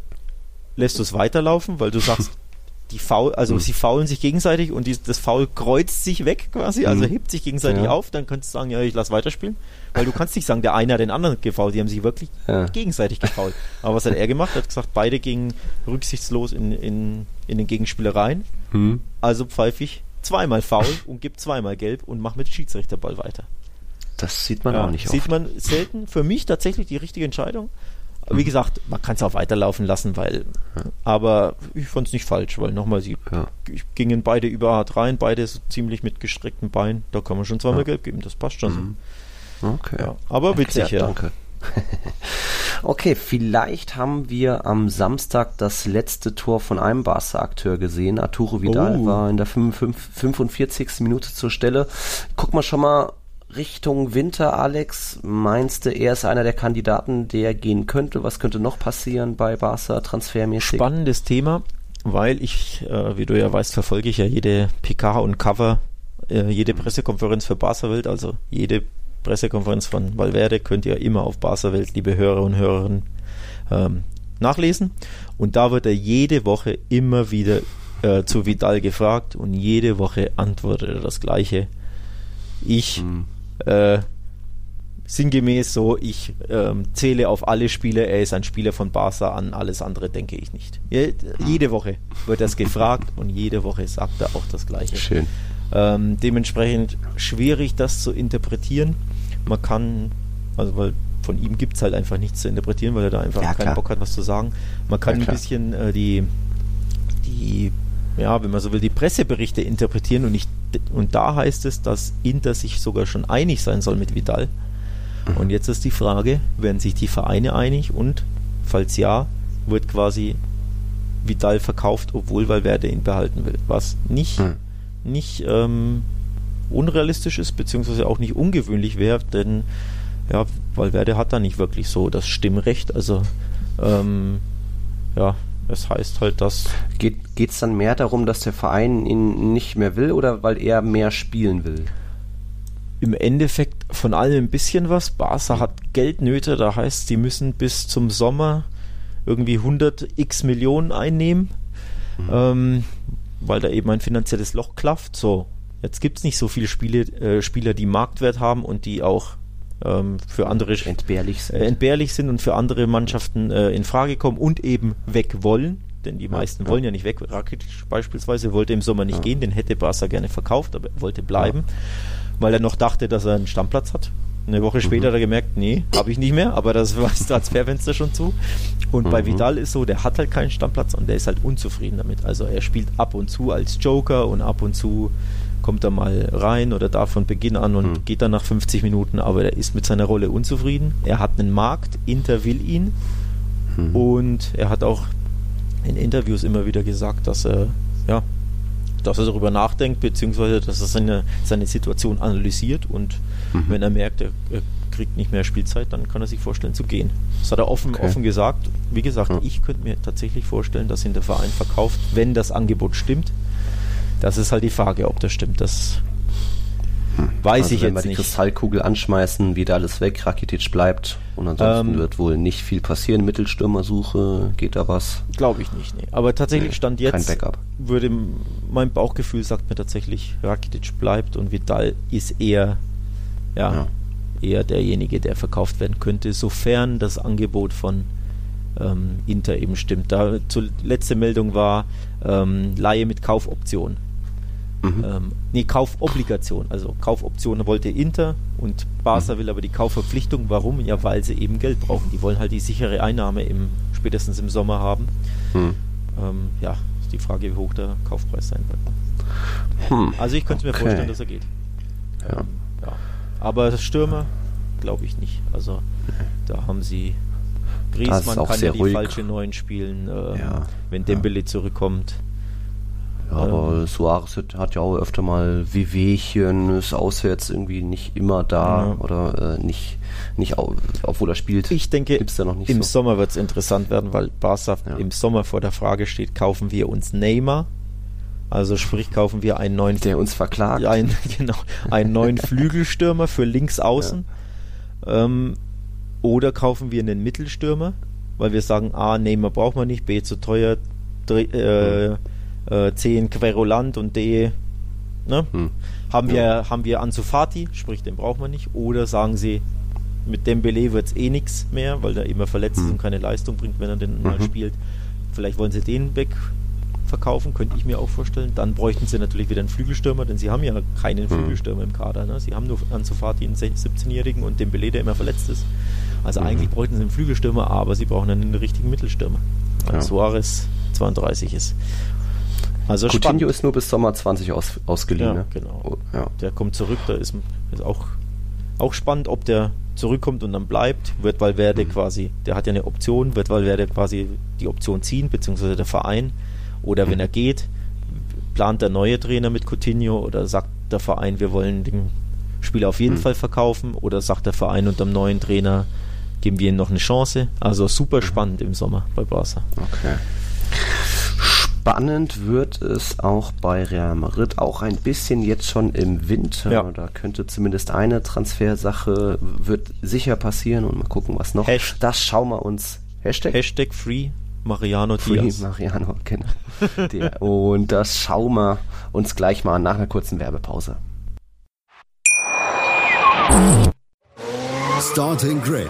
lässt du es weiterlaufen, weil du sagst, die faul, also mhm. sie faulen sich gegenseitig und die, das Foul kreuzt sich weg quasi, also mhm. hebt sich gegenseitig ja. auf, dann könntest du sagen, ja, ich lass weiterspielen. Weil du kannst nicht sagen, der eine hat den anderen gefault, die haben sich wirklich ja. gegenseitig gefault. Aber was hat er gemacht? Er hat gesagt, beide gingen rücksichtslos in, in, in den Gegenspieler rein. Mhm. Also pfeife ich zweimal faul und gebe zweimal gelb und mache mit Schiedsrichterball weiter. Das sieht man ja, auch nicht Sieht oft. man selten. Für mich tatsächlich die richtige Entscheidung. Wie gesagt, man kann es auch weiterlaufen lassen, weil, ja. aber ich fand es nicht falsch, weil nochmal, sie ja. gingen beide über hart rein, beide so ziemlich mit gestreckten Beinen, da kann man schon zweimal ja. gelb geben, das passt schon mhm. so. Okay. Ja, aber witzig, ja. Danke. okay, vielleicht haben wir am Samstag das letzte Tor von einem Barca-Akteur gesehen. Arturo Vidal oh. war in der 45. Minute zur Stelle. Guck mal schon mal Richtung Winter, Alex, meinst du, er ist einer der Kandidaten, der gehen könnte? Was könnte noch passieren bei Barca transfermäßig? Spannendes Thema, weil ich, äh, wie du ja weißt, verfolge ich ja jede PK und Cover, äh, jede Pressekonferenz für Barca Welt, also jede Pressekonferenz von Valverde könnt ihr immer auf Barca Welt, liebe Hörer und Hörerinnen, ähm, nachlesen. Und da wird er jede Woche immer wieder äh, zu Vidal gefragt und jede Woche antwortet er das Gleiche. Ich hm äh, sinngemäß so, ich ähm, zähle auf alle Spiele, er ist ein Spieler von Barca an, alles andere denke ich nicht. Je, jede Woche wird das gefragt und jede Woche sagt er auch das Gleiche. Schön. Ähm, dementsprechend schwierig, das zu interpretieren. Man kann, also weil von ihm gibt es halt einfach nichts zu interpretieren, weil er da einfach ja, keinen Bock hat, was zu sagen. Man kann ja, ein bisschen äh, die, die ja, wenn man so will, die Presseberichte interpretieren und, ich, und da heißt es, dass Inter sich sogar schon einig sein soll mit Vidal. Mhm. Und jetzt ist die Frage, werden sich die Vereine einig und falls ja, wird quasi Vidal verkauft, obwohl Valverde ihn behalten will. Was nicht, mhm. nicht ähm, unrealistisch ist, beziehungsweise auch nicht ungewöhnlich wäre, denn ja, Valverde hat da nicht wirklich so das Stimmrecht. Also ähm, ja, es heißt halt, dass. Geht es dann mehr darum, dass der Verein ihn nicht mehr will oder weil er mehr spielen will? Im Endeffekt von allem ein bisschen was. Barca hat Geldnöte, da heißt, sie müssen bis zum Sommer irgendwie 100 x Millionen einnehmen, mhm. ähm, weil da eben ein finanzielles Loch klafft. So, jetzt gibt es nicht so viele Spiele, äh, Spieler, die Marktwert haben und die auch ähm, für andere entbehrlich sind. Äh, entbehrlich sind und für andere Mannschaften äh, in Frage kommen und eben weg wollen. Denn die meisten ja, wollen ja nicht weg. Rakitic beispielsweise wollte im Sommer nicht ja. gehen, den hätte Barca gerne verkauft, aber er wollte bleiben, weil er noch dachte, dass er einen Stammplatz hat. Eine Woche später mhm. hat er gemerkt, nee, habe ich nicht mehr, aber das war das Transferfenster schon zu. Und mhm. bei Vidal ist so, der hat halt keinen Stammplatz und der ist halt unzufrieden damit. Also er spielt ab und zu als Joker und ab und zu kommt er mal rein oder da von Beginn an und mhm. geht dann nach 50 Minuten, aber er ist mit seiner Rolle unzufrieden. Er hat einen Markt, Inter will ihn mhm. und er hat auch in Interviews immer wieder gesagt, dass er ja, dass er darüber nachdenkt, beziehungsweise dass er seine, seine Situation analysiert und mhm. wenn er merkt, er, er, kriegt nicht mehr Spielzeit, dann kann er sich vorstellen zu gehen. Das hat er offen, okay. offen gesagt. Wie gesagt, ja. ich könnte mir tatsächlich vorstellen, dass ihn der Verein verkauft, wenn das Angebot stimmt. Das ist halt die Frage, ob das stimmt. Das hm. weiß also ich jetzt nicht. Wenn wir die Kristallkugel anschmeißen, wieder alles weg, Rakitic bleibt und ansonsten ähm, wird wohl nicht viel passieren. Mittelstürmersuche, geht da was? Glaube ich nicht, nee. Aber tatsächlich nee, stand jetzt, würde mein Bauchgefühl sagt mir tatsächlich, Rakitic bleibt und Vidal ist eher, ja, ja. eher derjenige, der verkauft werden könnte, sofern das Angebot von ähm, Inter eben stimmt. Da zur letzte Meldung war ähm, Laie mit Kaufoption. Mhm. Ähm, nee, Kaufobligation. Also Kaufoption wollte Inter und Barca mhm. will aber die Kaufverpflichtung. Warum? Ja, weil sie eben Geld brauchen. Die wollen halt die sichere Einnahme im, spätestens im Sommer haben. Mhm. Ähm, ja, ist die Frage, wie hoch der Kaufpreis sein wird. Hm. Also ich könnte okay. mir vorstellen, dass er geht. Ja. Ähm, ja. Aber Stürmer glaube ich nicht. Also da haben sie Griezmann kann ja die ruhig. falsche Neun spielen, äh, ja. wenn Dembele zurückkommt. Ja, aber ähm, Suarez hat ja auch öfter mal Wehwehchen, ist auswärts irgendwie nicht immer da ja. oder äh, nicht, nicht obwohl er spielt. Ich denke, im so. Sommer wird es interessant werden, weil Barca ja. im Sommer vor der Frage steht, kaufen wir uns Neymar? Also sprich, kaufen wir einen neuen... Der uns verklagt. Einen, genau, einen neuen Flügelstürmer für links außen. Ähm, oder kaufen wir einen Mittelstürmer, weil wir sagen, A, Neymar braucht man nicht, B, zu teuer, äh, äh, 10 Querulant und D, ne? Hm. Haben, ja. wir, haben wir Ansu Fati, sprich, den braucht man nicht. Oder sagen sie, mit Dembele wird es eh nichts mehr, weil der immer verletzt hm. ist und keine Leistung bringt, wenn er den mhm. mal spielt. Vielleicht wollen sie den weg verkaufen, könnte ich mir auch vorstellen. Dann bräuchten sie natürlich wieder einen Flügelstürmer, denn sie haben ja keinen hm. Flügelstürmer im Kader. Ne? Sie haben nur Ansu Fati, einen 17-Jährigen und Dembele, der immer verletzt ist. Also mhm. eigentlich bräuchten sie einen Flügelstürmer, aber sie brauchen einen richtigen Mittelstürmer. Weil ja. Suarez 32 ist. Also Coutinho spannend. ist nur bis Sommer 20 aus, ausgeliehen. Ja, ne? genau. Oh, ja. Der kommt zurück, da ist, ist auch, auch spannend, ob der zurückkommt und dann bleibt, wird Valverde mhm. quasi, der hat ja eine Option, wird Valverde quasi die Option ziehen, beziehungsweise der Verein. Oder mhm. wenn er geht, plant der neue Trainer mit Coutinho oder sagt der Verein, wir wollen den Spieler auf jeden mhm. Fall verkaufen oder sagt der Verein unter dem neuen Trainer, geben wir ihnen noch eine Chance. Also super spannend im Sommer bei Barca. Okay. Spannend wird es auch bei Real Madrid, auch ein bisschen jetzt schon im Winter. Ja. Da könnte zumindest eine Transfersache wird sicher passieren und mal gucken, was noch. Hashtag, das schauen wir uns. Hashtag, Hashtag Free Mariano Free Diaz. Mariano, genau. Der, und das schauen wir uns gleich mal nach einer kurzen Werbepause. Starting Grid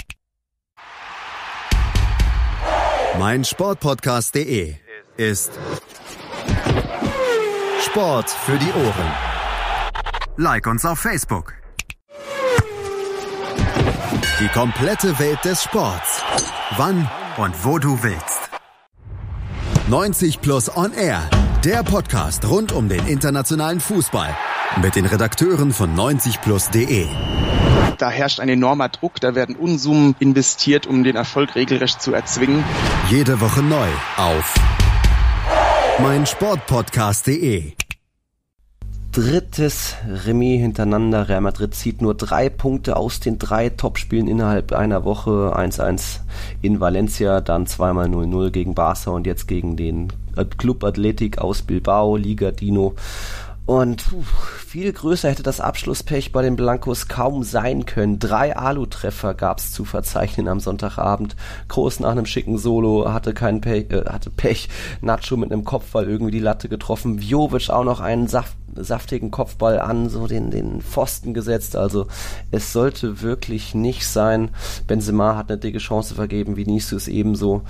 mein Sportpodcast.de ist Sport für die Ohren. Like uns auf Facebook. Die komplette Welt des Sports. Wann und wo du willst. 90 Plus On Air. Der Podcast rund um den internationalen Fußball. Mit den Redakteuren von 90plus.de. Da herrscht ein enormer Druck, da werden Unsummen investiert, um den Erfolg regelrecht zu erzwingen. Jede Woche neu auf meinsportpodcast.de. Drittes Remis hintereinander. Real Madrid zieht nur drei Punkte aus den drei Topspielen innerhalb einer Woche. 1-1 in Valencia, dann zweimal 0-0 gegen Barca und jetzt gegen den Club Athletic aus Bilbao, Liga Dino. Und puh, viel größer hätte das Abschlusspech bei den Blancos kaum sein können. Drei Alu-Treffer gab es zu verzeichnen am Sonntagabend. Groß nach einem schicken Solo hatte kein Pech, äh, hatte Pech. Nacho mit einem Kopfball irgendwie die Latte getroffen. Jovic auch noch einen saft, saftigen Kopfball an, so den, den Pfosten gesetzt. Also es sollte wirklich nicht sein. Benzema hat eine dicke Chance vergeben, Vinicius ebenso.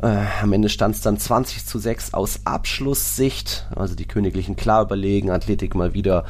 Äh, am Ende stand es dann 20 zu 6 aus Abschlusssicht. Also die Königlichen klar überlegen, Athletik mal wieder,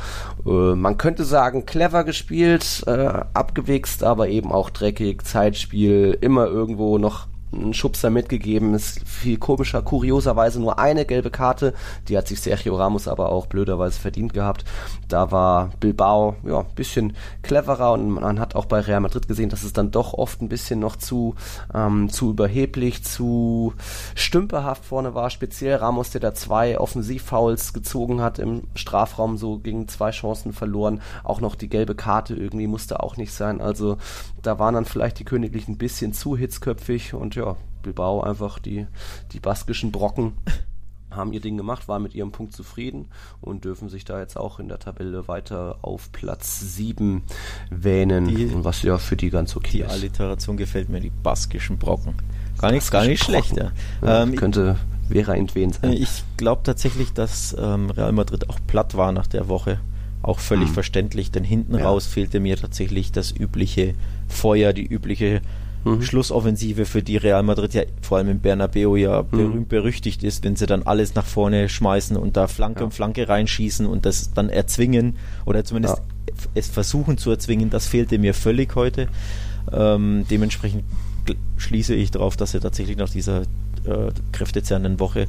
äh, man könnte sagen, clever gespielt, äh, abgewichst, aber eben auch dreckig, Zeitspiel, immer irgendwo noch einen Schubser mitgegeben. Ist viel komischer, kurioserweise nur eine gelbe Karte. Die hat sich Sergio Ramos aber auch blöderweise verdient gehabt. Da war Bilbao ja ein bisschen cleverer und man hat auch bei Real Madrid gesehen, dass es dann doch oft ein bisschen noch zu ähm, zu überheblich, zu stümperhaft vorne war. Speziell Ramos, der da zwei Offensivfouls gezogen hat im Strafraum, so gegen zwei Chancen verloren. Auch noch die gelbe Karte irgendwie musste auch nicht sein. Also da waren dann vielleicht die Königlichen ein bisschen zu hitzköpfig und ja, Bilbao einfach die, die baskischen Brocken haben ihr Ding gemacht, waren mit ihrem Punkt zufrieden und dürfen sich da jetzt auch in der Tabelle weiter auf Platz 7 wähnen, die, was ja für die ganz okay die ist. Die Alliteration gefällt mir, die baskischen Brocken. Gar nichts, gar nicht schlecht. Ja. Ähm, könnte Vera Entwen sein. Ich glaube tatsächlich, dass ähm, Real Madrid auch platt war nach der Woche. Auch völlig hm. verständlich, denn hinten ja. raus fehlte mir tatsächlich das übliche Feuer, die übliche mhm. Schlussoffensive, für die Real Madrid ja vor allem im Bernabeu ja mhm. berühmt berüchtigt ist, wenn sie dann alles nach vorne schmeißen und da Flanke ja. um Flanke reinschießen und das dann erzwingen oder zumindest ja. es versuchen zu erzwingen, das fehlte mir völlig heute. Ähm, dementsprechend schließe ich darauf, dass sie tatsächlich nach dieser äh, kräftezerrenden Woche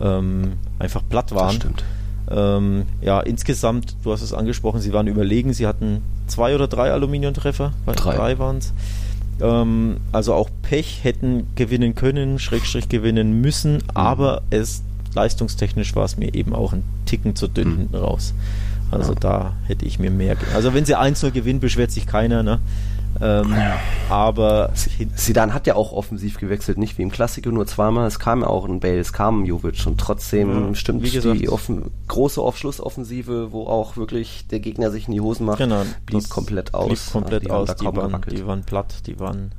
ähm, einfach platt waren. Das stimmt. Ähm, ja, insgesamt, du hast es angesprochen, sie waren überlegen, sie hatten zwei oder drei Aluminiumtreffer, drei, drei waren es. Ähm, also auch Pech hätten gewinnen können, Schrägstrich gewinnen müssen, mhm. aber es leistungstechnisch war es mir eben auch ein Ticken zu dünn mhm. hinten raus. Also ja. da hätte ich mir mehr. Also wenn sie 1-0 gewinnen, beschwert sich keiner, ne? Ähm, aber Sidan hat ja auch offensiv gewechselt, nicht wie im Klassiker nur zweimal. Es kam ja auch ein Bale, es kam ein Jovic und trotzdem ja, stimmt gesagt, die offen, große Aufschlussoffensive, wo auch wirklich der Gegner sich in die Hosen macht, genau, blieb komplett aus. Blieb komplett die aus, die waren, die waren platt, die waren,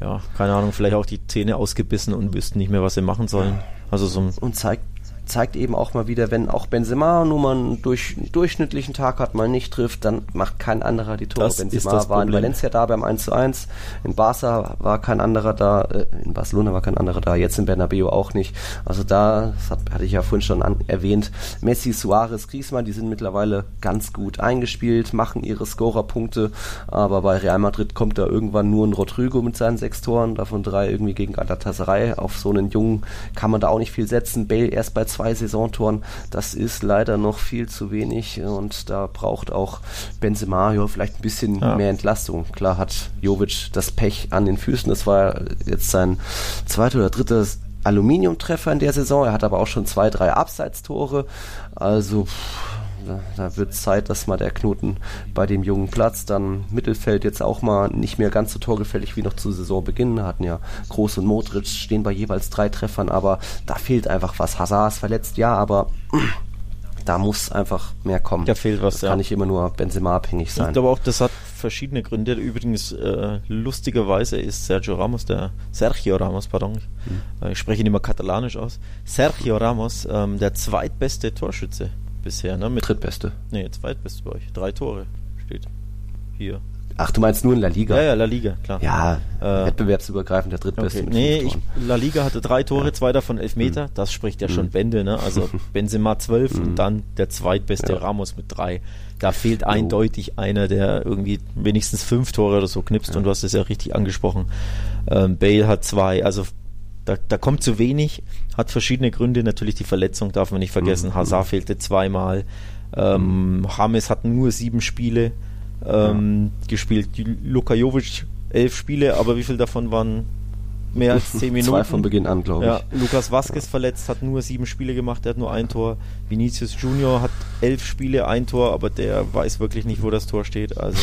ja. ja. keine Ahnung, vielleicht auch die Zähne ausgebissen und wüssten nicht mehr, was sie machen sollen. Also so und zeigt zeigt eben auch mal wieder, wenn auch Benzema nur mal einen durch, durchschnittlichen Tag hat, mal nicht trifft, dann macht kein anderer die Tore. Das Benzema war in Valencia da beim 1 zu 1, in Barca war kein anderer da, äh, in Barcelona war kein anderer da, jetzt in Bernabeu auch nicht. Also da, das hatte ich ja vorhin schon an, erwähnt, Messi, Suarez, Griezmann, die sind mittlerweile ganz gut eingespielt, machen ihre Scorerpunkte, aber bei Real Madrid kommt da irgendwann nur ein Rodrigo mit seinen sechs Toren, davon drei irgendwie gegen Galatasaray. Auf so einen Jungen kann man da auch nicht viel setzen. Bale erst bei zwei Saisontoren, das ist leider noch viel zu wenig und da braucht auch Benzema ja, vielleicht ein bisschen ja. mehr Entlastung. Klar hat Jovic das Pech an den Füßen, das war jetzt sein zweiter oder dritter Aluminiumtreffer in der Saison. Er hat aber auch schon zwei, drei Abseitstore. Also pff, da, wird Zeit, dass mal der Knoten bei dem jungen Platz dann Mittelfeld jetzt auch mal nicht mehr ganz so torgefällig wie noch zu Saisonbeginn. Hatten ja Groß und Modric stehen bei jeweils drei Treffern, aber da fehlt einfach was. Hazard ist verletzt, ja, aber da muss einfach mehr kommen. Da fehlt was, das ja. Kann nicht immer nur Benzema abhängig sein. Ich glaube auch, das hat verschiedene Gründe. Übrigens, äh, lustigerweise ist Sergio Ramos, der Sergio Ramos, pardon, hm. ich spreche ihn immer katalanisch aus, Sergio Ramos, ähm, der zweitbeste Torschütze bisher, ne? Mit Drittbeste. Nee, zweitbeste bei euch. Drei Tore steht hier. Ach, du meinst nur in La Liga? Ja, ja, La Liga, klar. Ja, äh, wettbewerbsübergreifend der drittbeste. Okay. Nee, ich, La Liga hatte drei Tore, ja. zwei davon Elfmeter. Mhm. Das spricht ja mhm. schon Bände, ne? Also Benzema zwölf mhm. und dann der zweitbeste ja. Ramos mit drei. Da fehlt oh. eindeutig einer, der irgendwie wenigstens fünf Tore oder so knipst ja. und du hast es ja richtig angesprochen. Ähm, Bale hat zwei, also da, da kommt zu wenig, hat verschiedene Gründe. Natürlich die Verletzung darf man nicht vergessen. Mhm. Hazard fehlte zweimal. Ähm, mhm. James hat nur sieben Spiele ähm, ja. gespielt. Luka Jovic elf Spiele, aber wie viel davon waren mehr als zehn Minuten. Zwei von Beginn an, glaube ja, ich. Lukas Vasquez ja. verletzt, hat nur sieben Spiele gemacht, der hat nur ein Tor. Vinicius Junior hat elf Spiele, ein Tor, aber der weiß wirklich nicht, wo das Tor steht. Also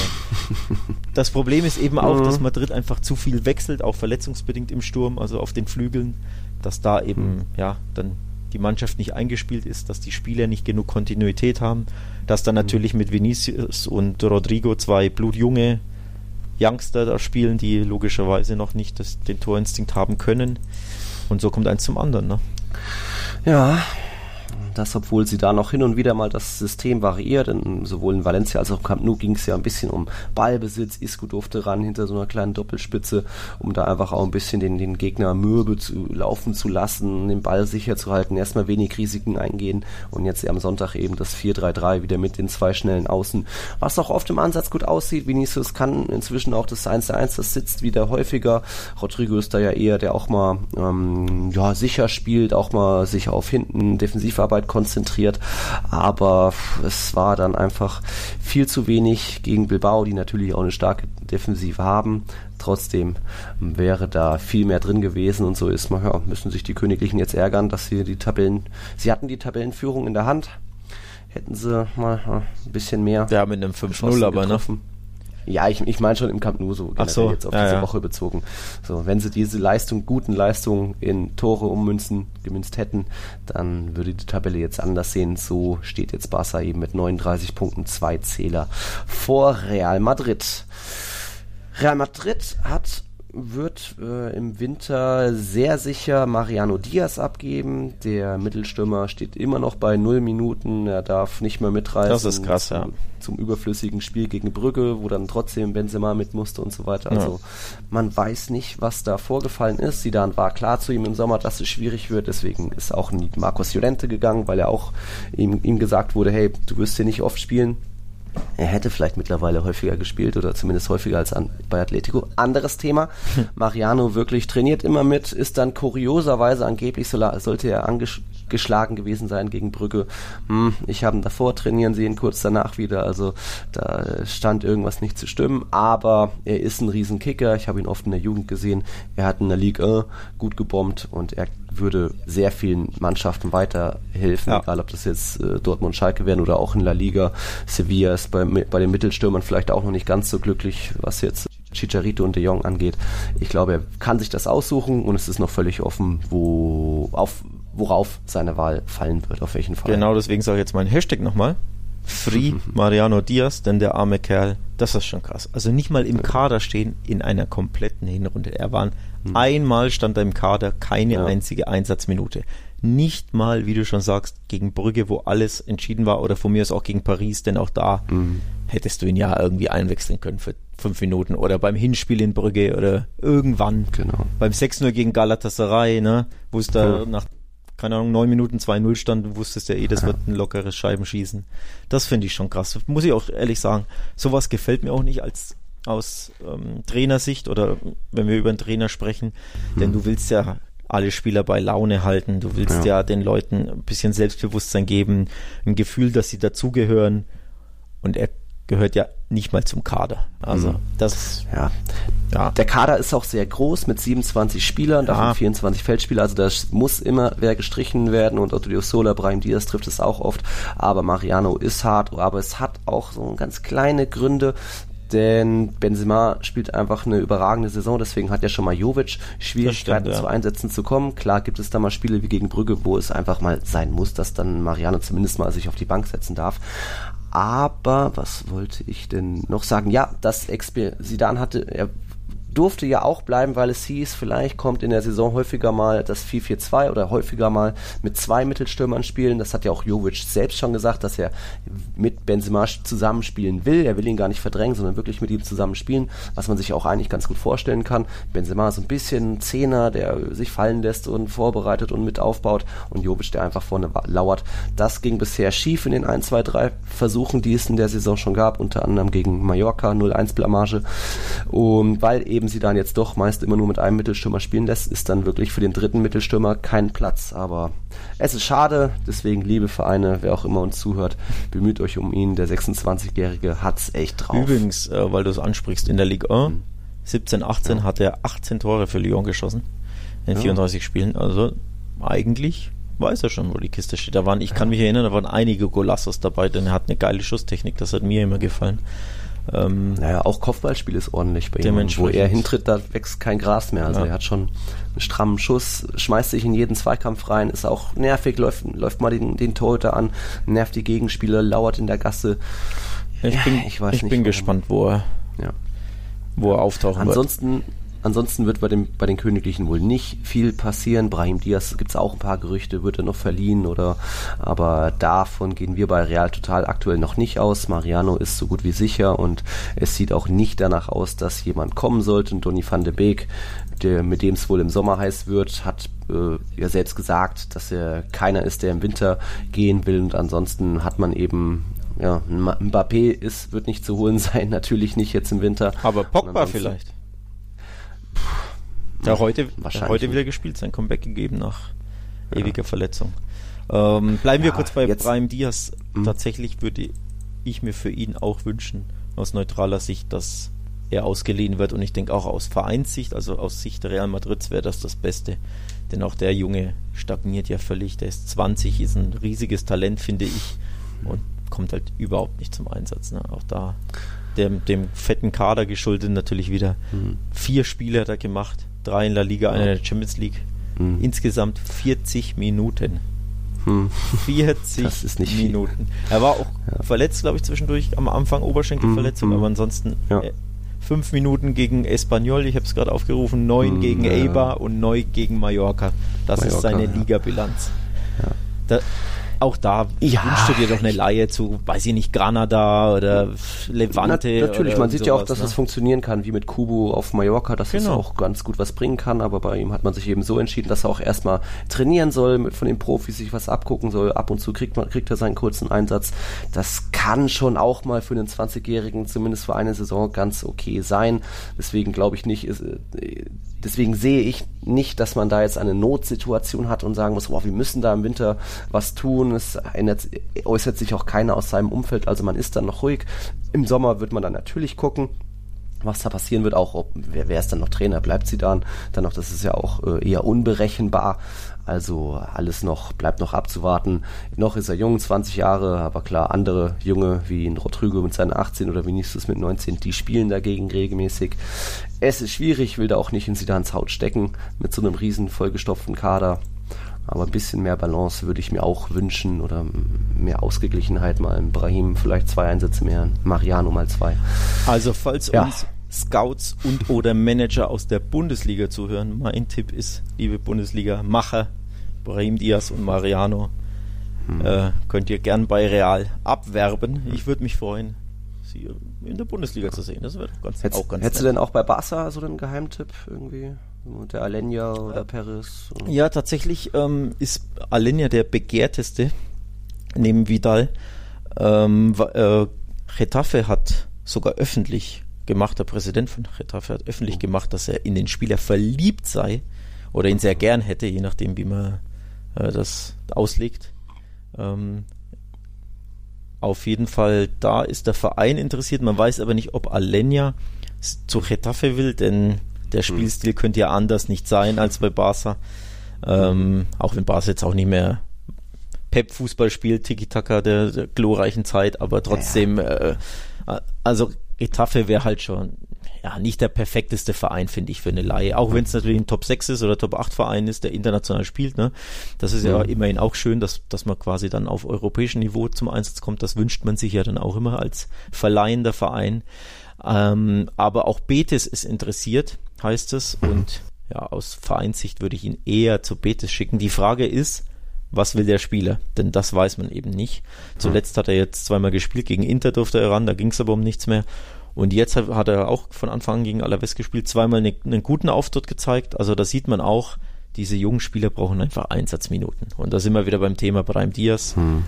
das Problem ist eben auch, dass mhm. Madrid einfach zu viel wechselt, auch verletzungsbedingt im Sturm, also auf den Flügeln, dass da eben mhm. ja dann die Mannschaft nicht eingespielt ist, dass die Spieler nicht genug Kontinuität haben, dass dann mhm. natürlich mit Vinicius und Rodrigo zwei blutjunge Youngster da spielen, die logischerweise noch nicht das, den Torinstinkt haben können. Und so kommt eins zum anderen. Ne? Ja, das, obwohl sie da noch hin und wieder mal das System variiert. In, sowohl in Valencia als auch im Camp Nou ging es ja ein bisschen um Ballbesitz. Isco durfte ran hinter so einer kleinen Doppelspitze, um da einfach auch ein bisschen den, den Gegner mürbe zu laufen zu lassen, den Ball sicher zu halten, erstmal wenig Risiken eingehen und jetzt am Sonntag eben das 4-3-3 wieder mit den zwei schnellen Außen, was auch oft im Ansatz gut aussieht. Vinicius kann inzwischen auch das 1-1, das sitzt wieder häufiger. Rodrigo ist da ja eher, der auch mal ähm, ja, sicher spielt, auch mal sich auf hinten Defensivarbeit Arbeit konzentriert, aber es war dann einfach viel zu wenig gegen Bilbao, die natürlich auch eine starke Defensive haben. Trotzdem wäre da viel mehr drin gewesen und so ist man, ja, müssen sich die Königlichen jetzt ärgern, dass sie die Tabellen, sie hatten die Tabellenführung in der Hand, hätten sie mal ein bisschen mehr. Ja, mit einem 5-0 aber, ne? Ja, ich, ich meine schon im Camp Nou so, so, jetzt auf ja, diese ja. Woche bezogen. So, wenn sie diese Leistung, guten Leistungen in Tore ummünzen, gemünzt hätten, dann würde die Tabelle jetzt anders sehen. So steht jetzt Barca eben mit 39 Punkten, zwei Zähler vor Real Madrid. Real Madrid hat wird äh, im Winter sehr sicher Mariano Diaz abgeben. Der Mittelstürmer steht immer noch bei null Minuten. Er darf nicht mehr mitreisen. Das ist krass, zum, ja. Zum überflüssigen Spiel gegen Brügge, wo dann trotzdem Benzema mit musste und so weiter. Also man weiß nicht, was da vorgefallen ist. Sidan war klar zu ihm im Sommer, dass es schwierig wird. Deswegen ist auch nie Marcos Llorente gegangen, weil er auch ihm, ihm gesagt wurde, hey, du wirst hier nicht oft spielen. Er hätte vielleicht mittlerweile häufiger gespielt oder zumindest häufiger als an, bei Atletico. Anderes Thema. Mariano wirklich trainiert immer mit, ist dann kurioserweise angeblich sollte er angeschlagen gewesen sein gegen Brügge. Hm, ich habe ihn davor trainieren sehen, kurz danach wieder. Also da stand irgendwas nicht zu stimmen. Aber er ist ein Riesenkicker. Ich habe ihn oft in der Jugend gesehen. Er hat in der Ligue 1 gut gebombt und er würde sehr vielen Mannschaften weiterhelfen, Ja. egal ob das jetzt äh, Dortmund Schalke werden oder auch in La Liga. Sevilla ist bei, bei den Mittelstürmern vielleicht auch noch nicht ganz so glücklich, was jetzt Chicharito und De Jong angeht. Ich glaube, er kann sich das aussuchen und es ist noch völlig offen, wo, auf, worauf seine Wahl fallen wird, auf welchen Fall. Genau deswegen sage ich jetzt mein Hashtag nochmal. Free Mariano Diaz, denn der arme Kerl, das ist schon krass. Also nicht mal im Kader stehen in einer kompletten Hinrunde. Er war einmal stand er im Kader, keine Ja. einzige Einsatzminute. Nicht mal, wie du schon sagst, gegen Brügge, wo alles entschieden war, oder von mir aus auch gegen Paris, denn auch da hättest du ihn ja irgendwie einwechseln können für fünf Minuten oder beim Hinspiel in Brügge oder irgendwann. Genau. Beim 6-0 gegen Galatasaray, ne, wo es da Ja. nach, keine Ahnung, neun Minuten 2-0 stand, du wusstest ja eh, das wird ein lockeres Scheibenschießen. Das finde ich schon krass. Muss ich auch ehrlich sagen. Sowas gefällt mir auch nicht als aus ähm, Trainersicht oder wenn wir über einen Trainer sprechen, denn du willst ja alle Spieler bei Laune halten, du willst ja. Ja. den Leuten ein bisschen Selbstbewusstsein geben, ein Gefühl, dass sie dazugehören und er gehört ja nicht mal zum Kader. Also das Ja. ja. Der Kader ist auch sehr groß mit 27 Spielern, davon Ja. 24 Feldspieler, also da muss immer wer gestrichen werden und Otto Sola, Brahim Diaz trifft es auch oft, aber Mariano ist hart, aber es hat auch so ganz kleine Gründe, denn Benzema spielt einfach eine überragende Saison, deswegen hat ja schon mal Jovic Schwierigkeiten stimmt, ja. zu Einsätzen zu kommen. Klar gibt es da mal Spiele wie gegen Brügge, wo es einfach mal sein muss, dass dann Mariano zumindest mal sich auf die Bank setzen darf. Aber was wollte ich denn noch sagen? Ja, das Exper Sidan hatte, er durfte ja auch bleiben, weil es hieß, vielleicht kommt in der Saison häufiger mal das 4-4-2 oder häufiger mal mit zwei Mittelstürmern spielen. Das hat ja auch Jovic selbst schon gesagt, dass er mit Benzema zusammenspielen will. Er will ihn gar nicht verdrängen, sondern wirklich mit ihm zusammen spielen, was man sich auch eigentlich ganz gut vorstellen kann. Benzema ist ein bisschen Zehner, der sich fallen lässt und vorbereitet und mit aufbaut und Jovic, der einfach vorne lauert. Das ging bisher schief in den 1, 2, 3 Versuchen, die es in der Saison schon gab, unter anderem gegen Mallorca 0-1 Blamage. Und weil eben sie dann jetzt doch meist immer nur mit einem Mittelstürmer spielen lässt, ist dann wirklich für den dritten Mittelstürmer kein Platz. Aber es ist schade, deswegen liebe Vereine, wer auch immer uns zuhört, bemüht euch um ihn. Der 26-Jährige hat's echt drauf. Übrigens, äh, weil du es ansprichst, in der Ligue 1, 17, 18 hat er 18 Tore für Lyon geschossen in 34 Spielen. Also eigentlich weiß er schon, wo die Kiste steht. Da waren, ich kann mich erinnern, da waren einige Golassos dabei, denn er hat eine geile Schusstechnik, das hat mir immer gefallen. Ähm, Naja, auch Kopfballspiel ist ordentlich bei ihm. Wo er hintritt, da wächst kein Gras mehr. Also Ja. er hat schon einen strammen Schuss, schmeißt sich in jeden Zweikampf rein, ist auch nervig, läuft, läuft mal den, den Torhüter an, nervt die Gegenspieler, lauert in der Gasse. ich Ja, bin, ich ich nicht, bin gespannt, wo er, Ja. wo er auftauchen wird. Ansonsten, ansonsten wird bei, dem, bei den Königlichen wohl nicht viel passieren. Brahim Diaz gibt's auch ein paar Gerüchte, wird er noch verliehen oder aber davon gehen wir bei Real total aktuell noch nicht aus. Mariano ist so gut wie sicher und es sieht auch nicht danach aus, dass jemand kommen sollte. Und Donny van de Beek, der, mit dem es wohl im Sommer heiß wird, hat äh, ja selbst gesagt, dass er keiner ist, der im Winter gehen will. Und ansonsten hat man eben ja, Mbappé ist, wird nicht zu holen sein, natürlich nicht jetzt im Winter. Aber Pogba vielleicht. Der heute, Wahrscheinlich heute wieder gespielt, sein Comeback gegeben nach ewiger Verletzung. Ähm, bleiben wir Ja, kurz bei jetzt- Brahim Diaz. Mhm. Tatsächlich würde ich mir für ihn auch wünschen, aus neutraler Sicht, dass er ausgeliehen wird. Und ich denke auch aus Vereinssicht, also aus Sicht Real Madrids wäre das das Beste. Denn auch der Junge stagniert ja völlig. Der ist 20, ist ein riesiges Talent, finde ich. Und kommt halt überhaupt nicht zum Einsatz. Ne? Auch da dem, dem fetten Kader geschuldet natürlich wieder. Mhm. Vier Spiele hat er gemacht, drei in der Liga, einer in der Champions League. Mhm. Insgesamt 40 Minuten. Hm. 40 das ist nicht Minuten. Viel. Er war auch ja. verletzt, glaube ich, zwischendurch am Anfang Oberschenkelverletzung, mhm. aber ansonsten ja. äh, fünf Minuten gegen Espanyol, ich habe es gerade aufgerufen, neun mhm, gegen ja. Eibar und neun gegen Mallorca. Das Mallorca, ist seine Ligabilanz. Da, auch da ja, wünschst du dir doch eine Laie zu, weiß ich nicht, Granada oder Levante. Na, natürlich, man sieht sowas, ja auch, dass ne? das funktionieren kann, wie mit Kubu auf Mallorca, dass genau. es auch ganz gut was bringen kann, aber bei ihm hat man sich eben so entschieden, dass er auch erstmal trainieren soll, mit von den Profis sich was abgucken soll. Ab und zu kriegt, man, kriegt er seinen kurzen Einsatz. Das kann schon auch mal für einen 20-Jährigen, zumindest für eine Saison, ganz okay sein. Deswegen glaube ich nicht, ist, äh, deswegen sehe ich nicht, dass man da jetzt eine Notsituation hat und sagen muss, boah, wir müssen da im Winter was tun. Es ändert, äußert sich auch keiner aus seinem Umfeld, also man ist dann noch ruhig. Im Sommer wird man dann natürlich gucken, was da passieren wird, auch ob, wer, wer ist dann noch Trainer, bleibt sie dann, dann noch, das ist ja auch äh, eher unberechenbar, also alles noch, bleibt noch abzuwarten. Noch ist er jung, 20 Jahre, aber klar, andere Junge wie ein Rodrigo mit seinen 18 oder Vinicius mit 19, die spielen dagegen regelmäßig. Es ist schwierig, will da auch nicht in Sidans Haut stecken mit so einem riesen vollgestopften Kader. Aber ein bisschen mehr Balance würde ich mir auch wünschen oder mehr Ausgeglichenheit mal. Brahim vielleicht zwei Einsätze mehr, Mariano mal zwei. Also falls ja. uns Scouts und oder Manager aus der Bundesliga zuhören. Mein Tipp ist, liebe Bundesliga-Macher, Brahim Diaz und Mariano, hm. äh, könnt ihr gern bei Real abwerben. Ich würde mich freuen, sie in der Bundesliga zu sehen. Das wäre ganz, Hättest, auch ganz Hättest nett. du denn auch bei Barca so einen Geheimtipp irgendwie? Der Alenia oder Perez? Ja, tatsächlich ähm, ist Alenia der begehrteste neben Vidal. Ähm, äh, Getafe hat sogar öffentlich gemacht, der Präsident von Getafe hat öffentlich oh. gemacht, dass er in den Spieler verliebt sei oder ihn sehr gern hätte, je nachdem, wie man äh, das auslegt. Ähm, auf jeden Fall, da ist der Verein interessiert. Man weiß aber nicht, ob Alenia zu Getafe will, denn der hm. Spielstil könnte ja anders nicht sein als bei Barca. Ähm, auch wenn Barca jetzt auch nicht mehr Pep-Fußball spielt, Tiki-Taka der, der, glorreichen Zeit, aber trotzdem, ja. äh, also Etaffe wäre halt schon ja nicht der perfekteste Verein, finde ich, für eine Laie. Auch wenn es natürlich ein Top 6 ist oder Top 8 Verein ist, der international spielt. Ne? Das ist ja, ja immerhin auch schön, dass, dass man quasi dann auf europäischem Niveau zum Einsatz kommt. Das wünscht man sich ja dann auch immer als verleihender Verein. Ähm, aber auch Betis ist interessiert, heißt es. Und ja, aus Vereinssicht würde ich ihn eher zu Betis schicken. Die Frage ist, was will der Spieler? Denn das weiß man eben nicht. Zuletzt hat er jetzt zweimal gespielt, gegen Inter durfte er ran, da ging es aber um nichts mehr. Und jetzt hat er auch von Anfang an gegen Alaves gespielt, zweimal eine, einen guten Auftritt gezeigt. Also da sieht man auch, diese jungen Spieler brauchen einfach Einsatzminuten. Und da sind wir wieder beim Thema Brahim Diaz. Hm.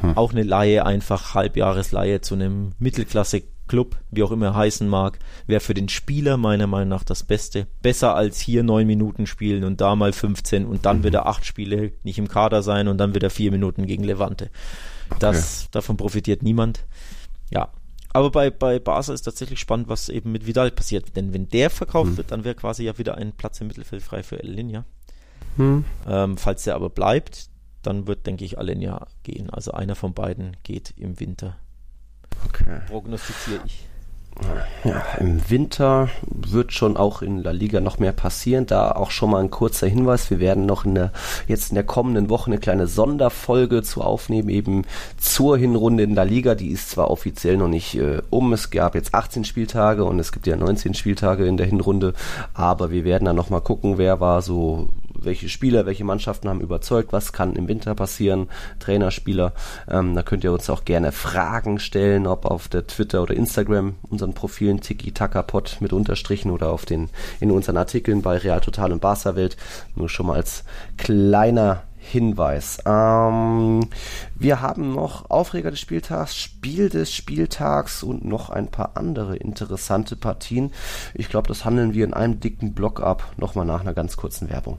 Hm. Auch eine Laie, einfach Halbjahresleihe zu einem Mittelklasse Club, wie auch immer heißen mag, wäre für den Spieler meiner Meinung nach das Beste. Besser als hier neun Minuten spielen und da mal 15 und dann mhm. wieder acht Spiele nicht im Kader sein und dann wieder vier Minuten gegen Levante. Das, okay. davon profitiert niemand. Ja. Aber bei, bei Barca ist tatsächlich spannend, was eben mit Vidal passiert. Denn wenn der verkauft mhm. wird, dann wäre quasi ja wieder ein Platz im Mittelfeld frei für El Linja. Mhm. Ähm, falls der aber bleibt, dann wird, denke ich, Alenia gehen. Also einer von beiden geht im Winter Okay. Prognostiziere ich. Ja, im Winter wird schon auch in La Liga noch mehr passieren. Da auch schon mal ein kurzer Hinweis. Wir werden noch in der, jetzt in der kommenden Woche eine kleine Sonderfolge zu aufnehmen, eben zur Hinrunde in La Liga. Die ist zwar offiziell noch nicht äh, um. Es gab jetzt 18 Spieltage und es gibt ja 19 Spieltage in der Hinrunde. Aber wir werden dann noch mal gucken, wer war so welche Spieler, welche Mannschaften haben überzeugt, was kann im Winter passieren, Trainerspieler. Ähm, da könnt ihr uns auch gerne Fragen stellen, ob auf der Twitter oder Instagram unseren Profilen Tiki Taka Pod mit Unterstrichen oder auf den in unseren Artikeln bei Real Total und Barca Welt. Nur schon mal als kleiner Hinweis. Ähm, wir haben noch Aufreger des Spieltags, Spiel des Spieltags und noch ein paar andere interessante Partien. Ich glaube, das handeln wir in einem dicken Block ab. Nochmal nach einer ganz kurzen Werbung.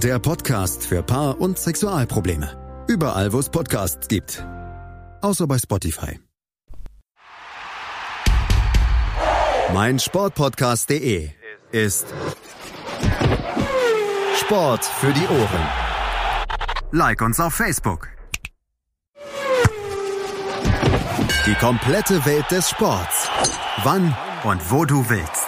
der Podcast für Paar- und Sexualprobleme. Überall, wo es Podcasts gibt. Außer bei Spotify. Mein Sportpodcast.de ist Sport für die Ohren. Like uns auf Facebook. Die komplette Welt des Sports. Wann und wo du willst.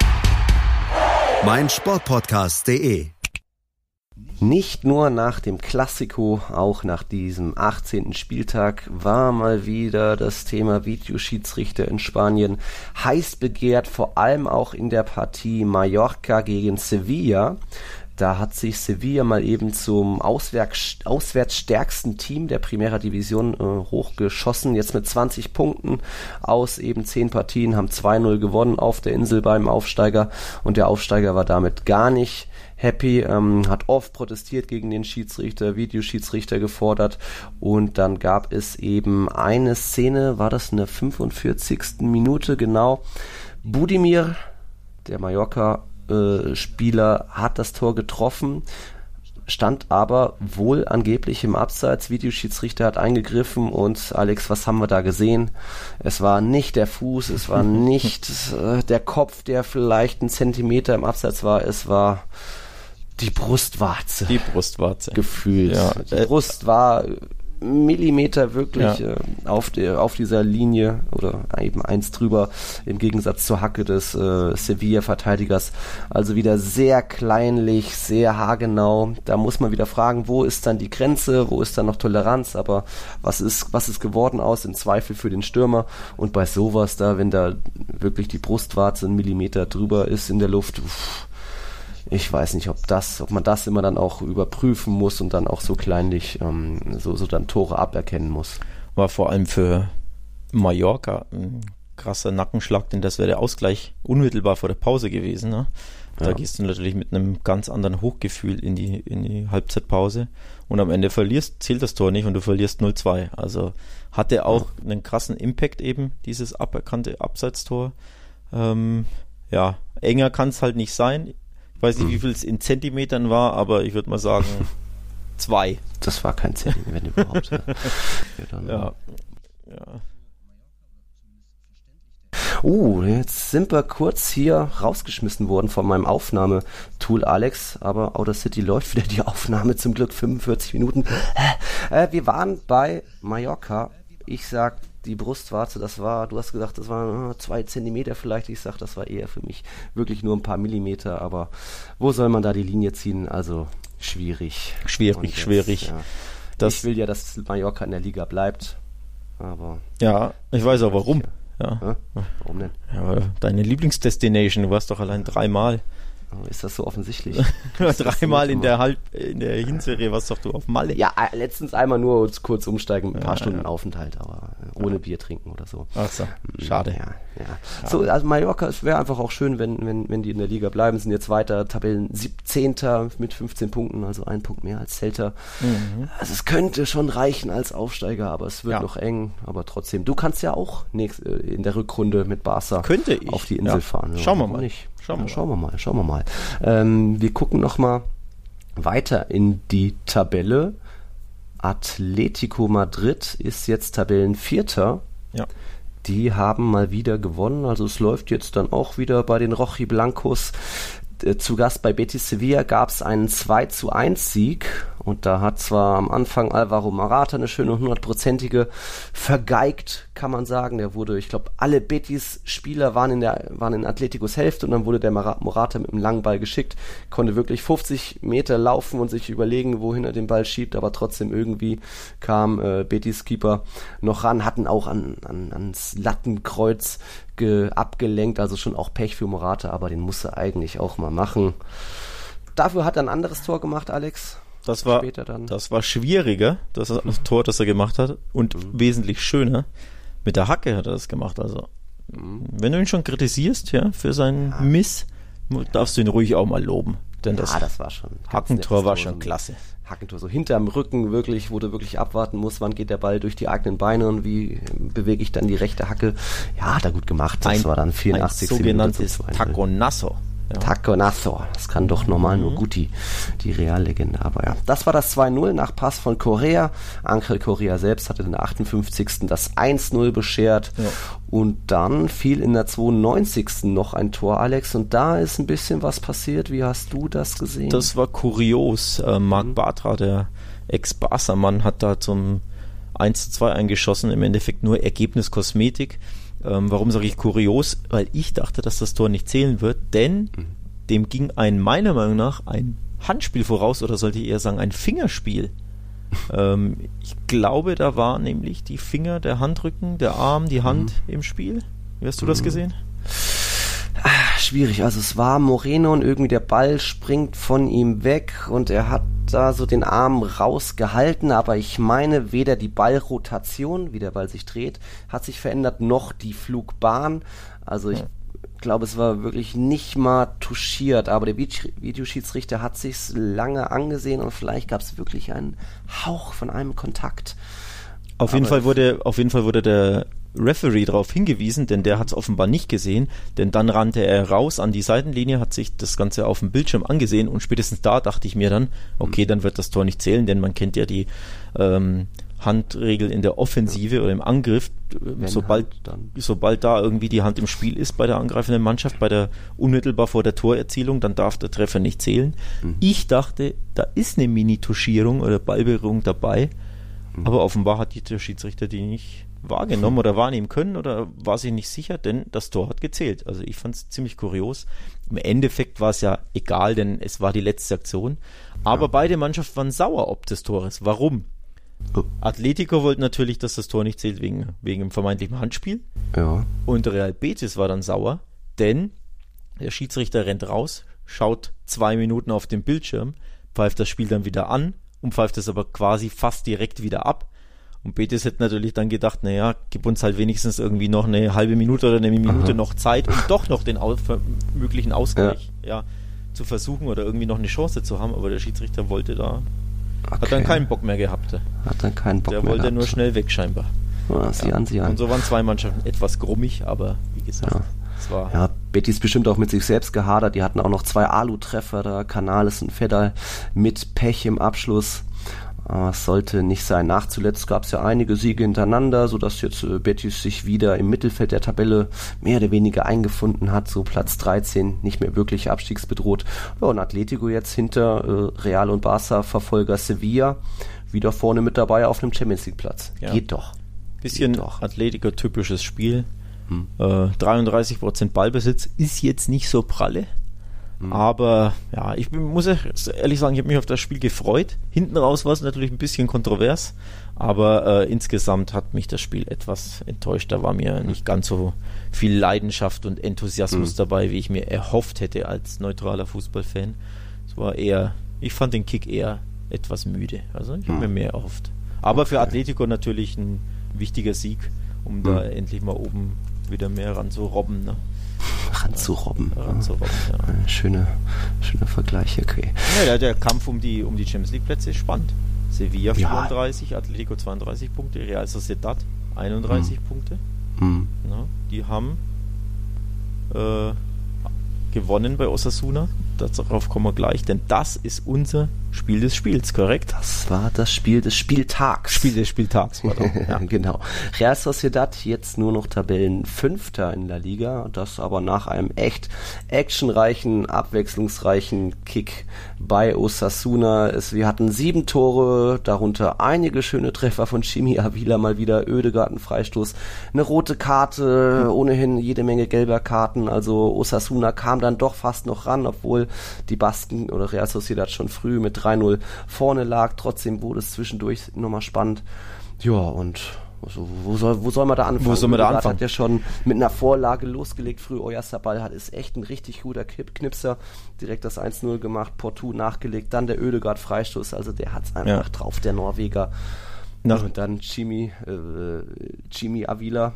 mein Sportpodcast.de nicht nur nach dem Klassiko, auch nach diesem 18. Spieltag war mal wieder das Thema Videoschiedsrichter in Spanien heiß begehrt, vor allem auch in der Partie Mallorca gegen Sevilla. Da hat sich Sevilla mal eben zum auswärts, stärksten Team der Primera Division äh, hochgeschossen. Jetzt mit 20 Punkten aus eben 10 Partien, haben 2-0 gewonnen auf der Insel beim Aufsteiger. Und der Aufsteiger war damit gar nicht happy, ähm, hat oft protestiert gegen den Schiedsrichter, Videoschiedsrichter gefordert und dann gab es eben eine Szene, war das in der 45. Minute genau, Budimir, der Mallorca Spieler hat das Tor getroffen, stand aber wohl angeblich im Abseits. Videoschiedsrichter hat eingegriffen und Alex, was haben wir da gesehen? Es war nicht der Fuß, es war nicht äh, der Kopf, der vielleicht einen Zentimeter im Abseits war, es war die Brustwarze. Die Brustwarze. Gefühlt. Ja. Die Brust war Millimeter wirklich ja. äh, auf, der, auf dieser Linie oder eben eins drüber im Gegensatz zur Hacke des äh, Sevilla-Verteidigers. Also wieder sehr kleinlich, sehr haargenau. Da muss man wieder fragen, wo ist dann die Grenze, wo ist dann noch Toleranz, aber was ist, was ist geworden aus im Zweifel für den Stürmer und bei sowas da, wenn da wirklich die Brustwarze einen Millimeter drüber ist in der Luft, uff, ich weiß nicht, ob das, ob man das immer dann auch überprüfen muss und dann auch so kleinlich ähm, so, so dann Tore aberkennen muss. War vor allem für Mallorca ein krasser Nackenschlag, denn das wäre der Ausgleich unmittelbar vor der Pause gewesen. Ne? Da ja. gehst du natürlich mit einem ganz anderen Hochgefühl in die, in die Halbzeitpause und am Ende verlierst, zählt das Tor nicht und du verlierst 0-2. Also hatte auch ja. einen krassen Impact eben, dieses aberkannte Abseitstor. Ähm, ja, enger kann es halt nicht sein. Ich weiß nicht, wie hm. viel es in Zentimetern war, aber ich würde mal sagen zwei. Das war kein Zentimeter, wenn überhaupt. ja. ja. Uh, jetzt sind wir kurz hier rausgeschmissen worden von meinem Aufnahmetool, Alex. Aber Outer City läuft wieder die Aufnahme, zum Glück 45 Minuten. Äh, wir waren bei Mallorca. Ich sag die Brustwarze, das war, du hast gesagt, das waren äh, zwei Zentimeter vielleicht. Ich sag, das war eher für mich wirklich nur ein paar Millimeter. Aber wo soll man da die Linie ziehen? Also schwierig. Schwierig, jetzt, schwierig. Ja. Das ich will ja, dass Mallorca in der Liga bleibt. Aber. Ja, ich weiß auch warum. Ja. ja. Warum denn? Ja, deine Lieblingsdestination, du warst doch allein dreimal. Ist das so offensichtlich? Dreimal in der Halb in der Hinserie warst doch du auf Malle. Ja, äh, letztens einmal nur kurz umsteigen, ein paar ja, Stunden ja. Aufenthalt, aber äh, ohne Bier trinken oder so. Ach so, hm, schade. Ja, ja. So, also Mallorca, es wäre einfach auch schön, wenn, wenn, wenn die in der Liga bleiben, sind jetzt weiter Tabellen 17. mit 15 Punkten, also ein Punkt mehr als Celta. Mhm. Also es könnte schon reichen als Aufsteiger, aber es wird noch eng, aber trotzdem. Du kannst ja auch nächst, äh, in der Rückrunde mit Barca könnte ich. auf die Insel fahren. Schauen wir mal. Nicht. Schauen, ja, wir, schauen wir mal, schauen wir mal. Ähm, wir gucken noch mal weiter in die Tabelle. Atletico Madrid ist jetzt Tabellenvierter. Ja. Die haben mal wieder gewonnen, also es läuft jetzt dann auch wieder bei den Rochi Blancos. äh, zu Gast bei Betis Sevilla gab es einen 2 zu 1 Sieg und da hat zwar am Anfang Alvaro Marata eine schöne hundertprozentige vergeigt, kann man sagen. Der wurde, ich glaube, alle Betis-Spieler waren in der waren in Atleticos Hälfte und dann wurde der Morata mit einem langen Ball geschickt, konnte wirklich 50 Meter laufen und sich überlegen, wohin er den Ball schiebt, aber trotzdem irgendwie kam äh, Betis-Keeper noch ran, hatten auch an, an, ans Lattenkreuz abgelenkt, also schon auch Pech für Morata, aber den musste eigentlich auch mal machen. Dafür hat er ein anderes Tor gemacht, Alex. Das war, das war schwieriger, das, das Tor, das er gemacht hat, und mhm. wesentlich schöner. Mit der Hacke hat er das gemacht. Also, mhm. wenn du ihn schon kritisierst, ja, für seinen ja. Miss, darfst du ihn ruhig auch mal loben. Denn ja, das, das war schon. Hackentor war schon klasse. Hackentor so hinterm Rücken wirklich, wo du wirklich abwarten musst, wann geht der Ball durch die eigenen Beine und wie bewege ich dann die rechte Hacke. Ja, hat er gut gemacht. Das ein, war dann 84. Ein sogenanntes Taconasso. Ja. Taconazo. Das kann doch normal mhm. nur Guti, die Reallegende. Aber ja, das war das 2-0 nach Pass von Correa. Angel Correa selbst hatte in der 58. das 1-0 beschert. Ja. Und dann fiel in der 92. noch ein Tor, Alex. Und da ist ein bisschen was passiert. Wie hast du das gesehen? Das war kurios. Äh, Marc mhm. Bartra, der Ex-Barca-Mann, hat da zum 1-2 eingeschossen. Im Endeffekt nur Ergebnis Kosmetik. Ähm, warum sage ich kurios? Weil ich dachte, dass das Tor nicht zählen wird, denn mhm. dem ging ein, meiner Meinung nach, ein Handspiel voraus oder sollte ich eher sagen, ein Fingerspiel. ähm, ich glaube, da war nämlich die Finger, der Handrücken, der Arm, die Hand mhm. im Spiel. Wie hast du das mhm. gesehen? Ah, schwierig. Also es war Moreno und irgendwie der Ball springt von ihm weg und er hat da so den Arm rausgehalten, aber ich meine, weder die Ballrotation, wie der Ball sich dreht, hat sich verändert, noch die Flugbahn. Also ich glaube, es war wirklich nicht mal touchiert, aber der Videoschiedsrichter hat sich's lange angesehen und vielleicht gab es wirklich einen Hauch von einem Kontakt. Auf jeden Fall wurde, auf jeden Fall wurde der Referee darauf hingewiesen, denn der hat es offenbar nicht gesehen, denn dann rannte er raus an die Seitenlinie, hat sich das Ganze auf dem Bildschirm angesehen und spätestens da dachte ich mir dann, okay, dann wird das Tor nicht zählen, denn man kennt ja die ähm, Handregel in der Offensive ja. oder im Angriff, Wenn sobald, halt sobald da irgendwie die Hand im Spiel ist bei der angreifenden Mannschaft, bei der unmittelbar vor der Torerzielung, dann darf der Treffer nicht zählen. Mhm. Ich dachte, da ist eine Mini-Tuschierung oder Ballberührung dabei, mhm. aber offenbar hat der Schiedsrichter die nicht wahrgenommen oder wahrnehmen können oder war sich nicht sicher, denn das Tor hat gezählt. Also ich fand es ziemlich kurios. Im Endeffekt war es ja egal, denn es war die letzte Aktion. Aber ja. beide Mannschaften waren sauer ob des Tores. Warum? Oh. Atletico wollte natürlich, dass das Tor nicht zählt wegen, wegen dem vermeintlichen Handspiel. Ja. Und Real Betis war dann sauer, denn der Schiedsrichter rennt raus, schaut zwei Minuten auf den Bildschirm, pfeift das Spiel dann wieder an und pfeift es aber quasi fast direkt wieder ab und Betis hätte natürlich dann gedacht, naja, gib uns halt wenigstens irgendwie noch eine halbe Minute oder eine Minute Aha. noch Zeit, um doch noch den aus möglichen Ausgleich ja. ja. zu versuchen oder irgendwie noch eine Chance zu haben. Aber der Schiedsrichter wollte da, okay. hat dann keinen Bock mehr gehabt. Hat dann keinen Bock der mehr wollte gehabt. nur schnell weg scheinbar. Ja, sieh ja. an, an. Und so waren zwei Mannschaften etwas grummig, aber wie gesagt, es war... Betis bestimmt auch mit sich selbst gehadert. Die hatten auch noch zwei Alu-Treffer da, Canales und Fedder mit Pech im Abschluss. Es sollte nicht sein. Nach zuletzt gab es ja einige Siege hintereinander, sodass jetzt äh, Betis sich wieder im Mittelfeld der Tabelle mehr oder weniger eingefunden hat. So Platz 13, nicht mehr wirklich abstiegsbedroht. Ja, und Atletico jetzt hinter äh, Real und Barca Verfolger Sevilla wieder vorne mit dabei auf einem Champions League Platz. Ja. Geht doch. Bisschen Atletico-typisches Spiel. Hm. Äh, 33% Ballbesitz ist jetzt nicht so pralle. Mhm. Aber ja, ich muss ehrlich sagen, ich habe mich auf das Spiel gefreut. Hinten raus war es natürlich ein bisschen kontrovers, aber äh, insgesamt hat mich das Spiel etwas enttäuscht. Da war mir nicht ganz so viel Leidenschaft und Enthusiasmus mhm. dabei, wie ich mir erhofft hätte als neutraler Fußballfan. Es war eher, ich fand den Kick eher etwas müde. Also ich habe mhm. mir mehr erhofft. Aber für Atletico natürlich ein wichtiger Sieg, um da mhm. endlich mal oben wieder mehr ran zu robben. Ne? ranzurobben. Ranzurobben ja. Schöne, schöner Vergleich, okay. Ja, der Kampf um die, um die Champions League Plätze ist spannend. Sevilla 34, ja. Atletico 32 Punkte, Real Sociedad 31 mhm. Punkte. Mhm. Ja, die haben äh, gewonnen bei Osasuna. Darauf kommen wir gleich, denn das ist unser Spiel des Spiels, korrekt? Das war das Spiel des Spieltags. Spiel des Spieltags, pardon. ja. genau. Real Sociedad jetzt nur noch Tabellenfünfter in der Liga, das aber nach einem echt actionreichen, abwechslungsreichen Kick bei Osasuna. Es, wir hatten sieben Tore, darunter einige schöne Treffer von Chimi Avila, mal wieder Ödegarten Freistoß, eine rote Karte, ohnehin jede Menge gelber Karten, also Osasuna kam dann doch fast noch ran, obwohl die Basken oder Real Sociedad schon früh mit 3-0 vorne lag. Trotzdem wurde es zwischendurch nochmal spannend. Ja, und also, wo, soll, wo soll man da anfangen? Wo soll man da anfangen? hat ja schon mit einer Vorlage losgelegt. Früh Oyarzabal hat ist echt ein richtig guter Knipser. Direkt das 1-0 gemacht, Portu nachgelegt, dann der Ödegard Freistoß. Also der hat's einfach ja. drauf, der Norweger. Nach und dann Chimi, äh, Chimi Avila,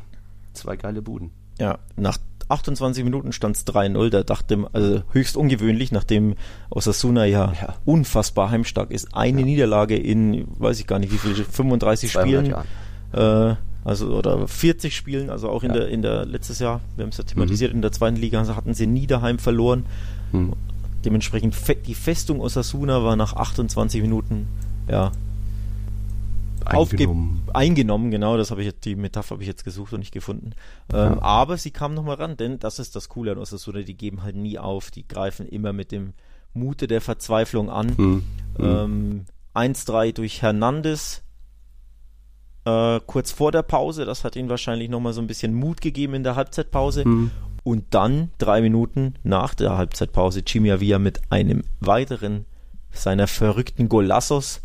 zwei geile Buden. Ja, nach 28 Minuten stand es 3-0. Da dachte man, also höchst ungewöhnlich, nachdem Osasuna ja, ja. unfassbar heimstark ist. Eine ja. Niederlage in, weiß ich gar nicht wie viele, 35 Spielen. Äh, also oder 40 Spielen, also auch in ja. der in der letztes Jahr, wir haben es ja thematisiert, mhm. in der zweiten Liga hatten sie nie daheim verloren. Mhm. Dementsprechend die Festung Osasuna war nach 28 Minuten ja eingenommen. eingenommen, genau, das habe ich die Metapher habe ich jetzt gesucht und nicht gefunden. Ähm, ja. Aber sie kam nochmal ran, denn das ist das Coole an Osasuna, die geben halt nie auf, die greifen immer mit dem Mute der Verzweiflung an. Mhm. Ähm, 1-3 durch Hernandez, äh, kurz vor der Pause, das hat ihnen wahrscheinlich nochmal so ein bisschen Mut gegeben in der Halbzeitpause. Mhm. Und dann, drei Minuten nach der Halbzeitpause, Chimiavia mit einem weiteren seiner verrückten Golassos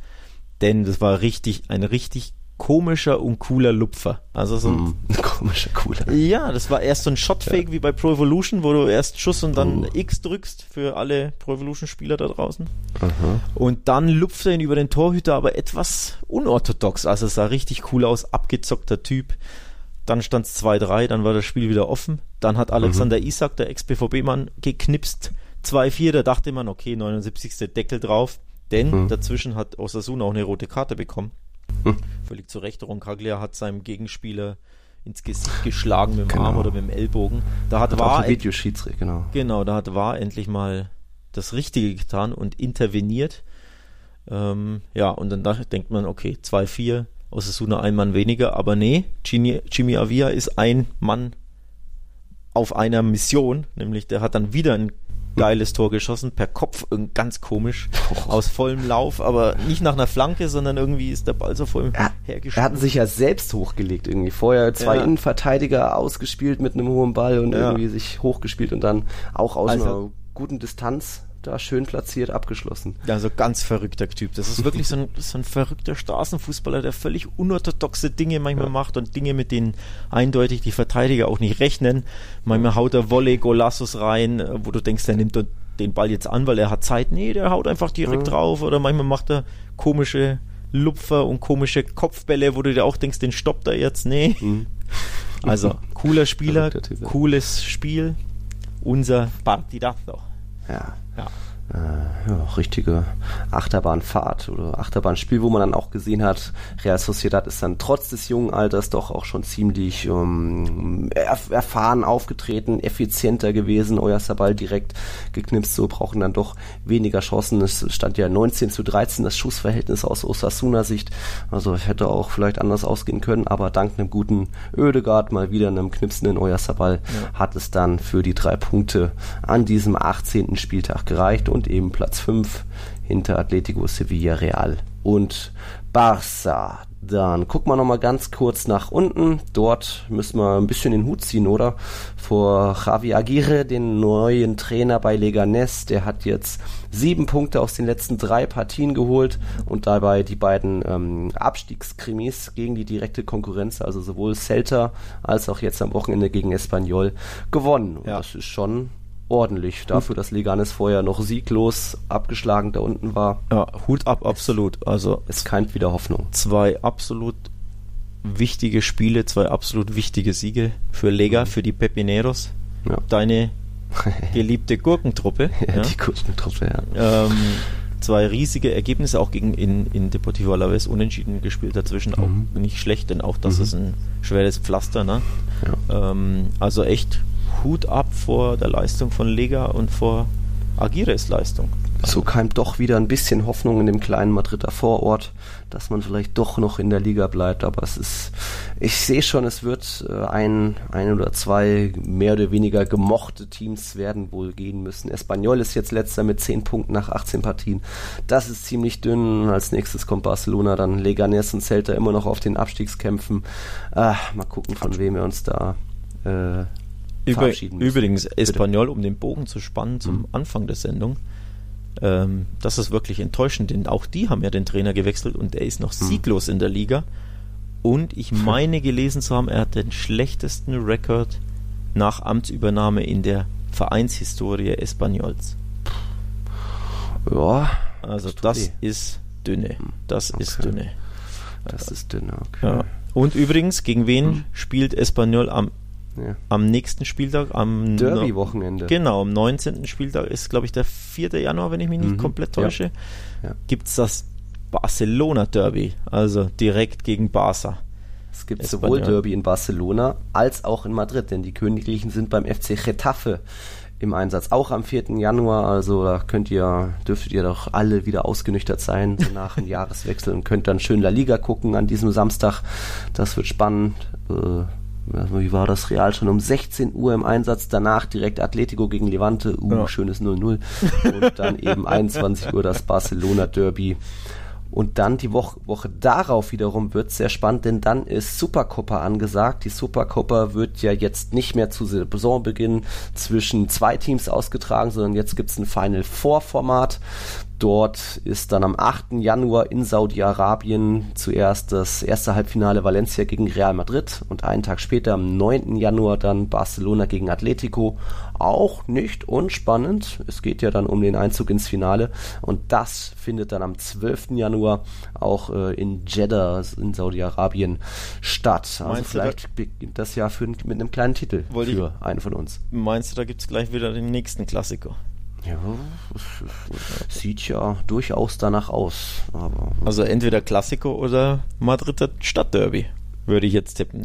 denn das war richtig, ein richtig komischer und cooler Lupfer. Also so ein mm, komischer, cooler. Ja, das war erst so ein Shotfake ja. wie bei Pro Evolution, wo du erst Schuss und dann uh. X drückst für alle Pro Evolution Spieler da draußen. Aha. Und dann lupft er ihn über den Torhüter, aber etwas unorthodox. Also es sah richtig cool aus, abgezockter Typ. Dann stand es 2-3, dann war das Spiel wieder offen. Dann hat Alexander mhm. Isak, der Ex-BVB-Mann, geknipst. 2-4, da dachte man, okay, 79. Deckel drauf. Denn hm. dazwischen hat Osasuna auch eine rote Karte bekommen. Hm. Völlig zu Recht. Roncaglia hat seinem Gegenspieler ins Gesicht geschlagen mit dem genau. Arm oder mit dem Ellbogen. Da hat, hat war Videoschiedsrichter, genau. Genau, da hat war endlich mal das Richtige getan und interveniert. Ähm, ja, und dann denkt man, okay, 2-4, Osasuna ein Mann weniger, aber nee, Jimmy, Jimmy Avia ist ein Mann auf einer Mission, nämlich der hat dann wieder ein geiles Tor geschossen, per Kopf, ganz komisch, oh. aus vollem Lauf, aber nicht nach einer Flanke, sondern irgendwie ist der Ball so voll er, hergeschossen. Er hatten sich ja selbst hochgelegt irgendwie. Vorher zwei ja. Innenverteidiger ausgespielt mit einem hohen Ball und ja. irgendwie sich hochgespielt und dann auch aus also, einer guten Distanz da schön platziert abgeschlossen. Ja, so ganz verrückter Typ. Das ist wirklich so ein, so ein verrückter Straßenfußballer, der völlig unorthodoxe Dinge manchmal ja. macht und Dinge, mit denen eindeutig die Verteidiger auch nicht rechnen. Manchmal haut er Volley Golassos rein, äh, wo du denkst, er nimmt den Ball jetzt an, weil er hat Zeit. Nee, der haut einfach direkt ja. drauf. Oder manchmal macht er komische Lupfer und komische Kopfbälle, wo du dir auch denkst, den stoppt er jetzt. Nee. Mhm. Also, cooler Spieler, cooles Spiel. Unser Partidazo. Ja. Ja. Äh, ja, richtige Achterbahnfahrt oder Achterbahnspiel, wo man dann auch gesehen hat, Real Sociedad ist dann trotz des jungen Alters doch auch schon ziemlich ähm, erf erfahren aufgetreten, effizienter gewesen. Euer Sabal direkt geknipst, so brauchen dann doch weniger Chancen. Es stand ja 19 zu 13 das Schussverhältnis aus Osasuna Sicht. Also hätte auch vielleicht anders ausgehen können, aber dank einem guten Ödegard, mal wieder einem knipsenden Euer Sabal, ja. hat es dann für die drei Punkte an diesem 18. Spieltag gereicht und und eben Platz 5 hinter Atletico Sevilla Real und Barça. Dann gucken wir nochmal ganz kurz nach unten. Dort müssen wir ein bisschen den Hut ziehen, oder? Vor Javi Aguirre, den neuen Trainer bei Leganés. Der hat jetzt sieben Punkte aus den letzten drei Partien geholt und dabei die beiden ähm, Abstiegskrimis gegen die direkte Konkurrenz, also sowohl Celta als auch jetzt am Wochenende gegen Espanyol, gewonnen. Und ja. das ist schon ordentlich dafür, dass Leganes vorher noch sieglos abgeschlagen da unten war. Ja, Hut ab, absolut. Also es keimt wieder Hoffnung. Zwei absolut wichtige Spiele, zwei absolut wichtige Siege für Lega, mhm. für die Pepineros. Ja. Deine geliebte Gurkentruppe. ja, ja, die Gurkentruppe, ja. Ähm, zwei riesige Ergebnisse auch gegen in, in Deportivo Alaves unentschieden gespielt dazwischen mhm. auch nicht schlecht, denn auch das mhm. ist ein schweres Pflaster, ne? Ja. Ähm, also echt Hut ab vor der Leistung von Lega und vor Agires-Leistung. So keimt doch wieder ein bisschen Hoffnung in dem kleinen Madrider Vorort, dass man vielleicht doch noch in der Liga bleibt. Aber es ist, ich sehe schon, es wird äh, ein, ein oder zwei mehr oder weniger gemochte Teams werden wohl gehen müssen. Espanyol ist jetzt letzter mit 10 Punkten nach 18 Partien. Das ist ziemlich dünn. Als nächstes kommt Barcelona, dann Leganes und Celta immer noch auf den Abstiegskämpfen. Ah, mal gucken, von wem wir uns da äh, über, übrigens, Espanyol, um den Bogen zu spannen zum mhm. Anfang der Sendung, ähm, das ist wirklich enttäuschend, denn auch die haben ja den Trainer gewechselt und er ist noch mhm. sieglos in der Liga. Und ich meine gelesen zu haben, er hat den schlechtesten Rekord nach Amtsübernahme in der Vereinshistorie Espanyols. Ja. Also das, das ist dünne. Das okay. ist dünne. Das ist dünne, okay. Ja. Und übrigens, gegen wen hm. spielt Espanyol am ja. Am nächsten Spieltag, am Derby-Wochenende. Genau, am 19. Spieltag ist, glaube ich, der 4. Januar, wenn ich mich nicht mhm. komplett täusche. Ja. Ja. Gibt es das Barcelona-Derby, also direkt gegen Barca. Es gibt Espanyol. sowohl Derby in Barcelona als auch in Madrid, denn die Königlichen sind beim FC Getafe im Einsatz, auch am 4. Januar. Also da könnt ihr, dürftet ihr doch alle wieder ausgenüchtert sein so nach dem Jahreswechsel und könnt dann schön La Liga gucken an diesem Samstag. Das wird spannend. Äh, wie war das Real schon um 16 Uhr im Einsatz, danach direkt Atletico gegen Levante, uh, ja. schönes 0-0 und dann eben 21 Uhr das Barcelona Derby. Und dann die Woche, Woche darauf wiederum wird sehr spannend, denn dann ist Supercopa angesagt. Die Supercopa wird ja jetzt nicht mehr zu Saisonbeginn zwischen zwei Teams ausgetragen, sondern jetzt gibt's ein Final Four Format. Dort ist dann am 8. Januar in Saudi-Arabien zuerst das erste Halbfinale Valencia gegen Real Madrid und einen Tag später am 9. Januar dann Barcelona gegen Atletico. Auch nicht unspannend. Es geht ja dann um den Einzug ins Finale und das findet dann am 12. Januar auch äh, in Jeddah in Saudi-Arabien statt. Also meinst vielleicht da, beginnt das Jahr für, mit einem kleinen Titel für ich, einen von uns. Meinst du, da gibt es gleich wieder den nächsten Klassiker? Ja, sieht ja durchaus danach aus. Also entweder Klassiko oder Madrider Stadtderby, würde ich jetzt tippen.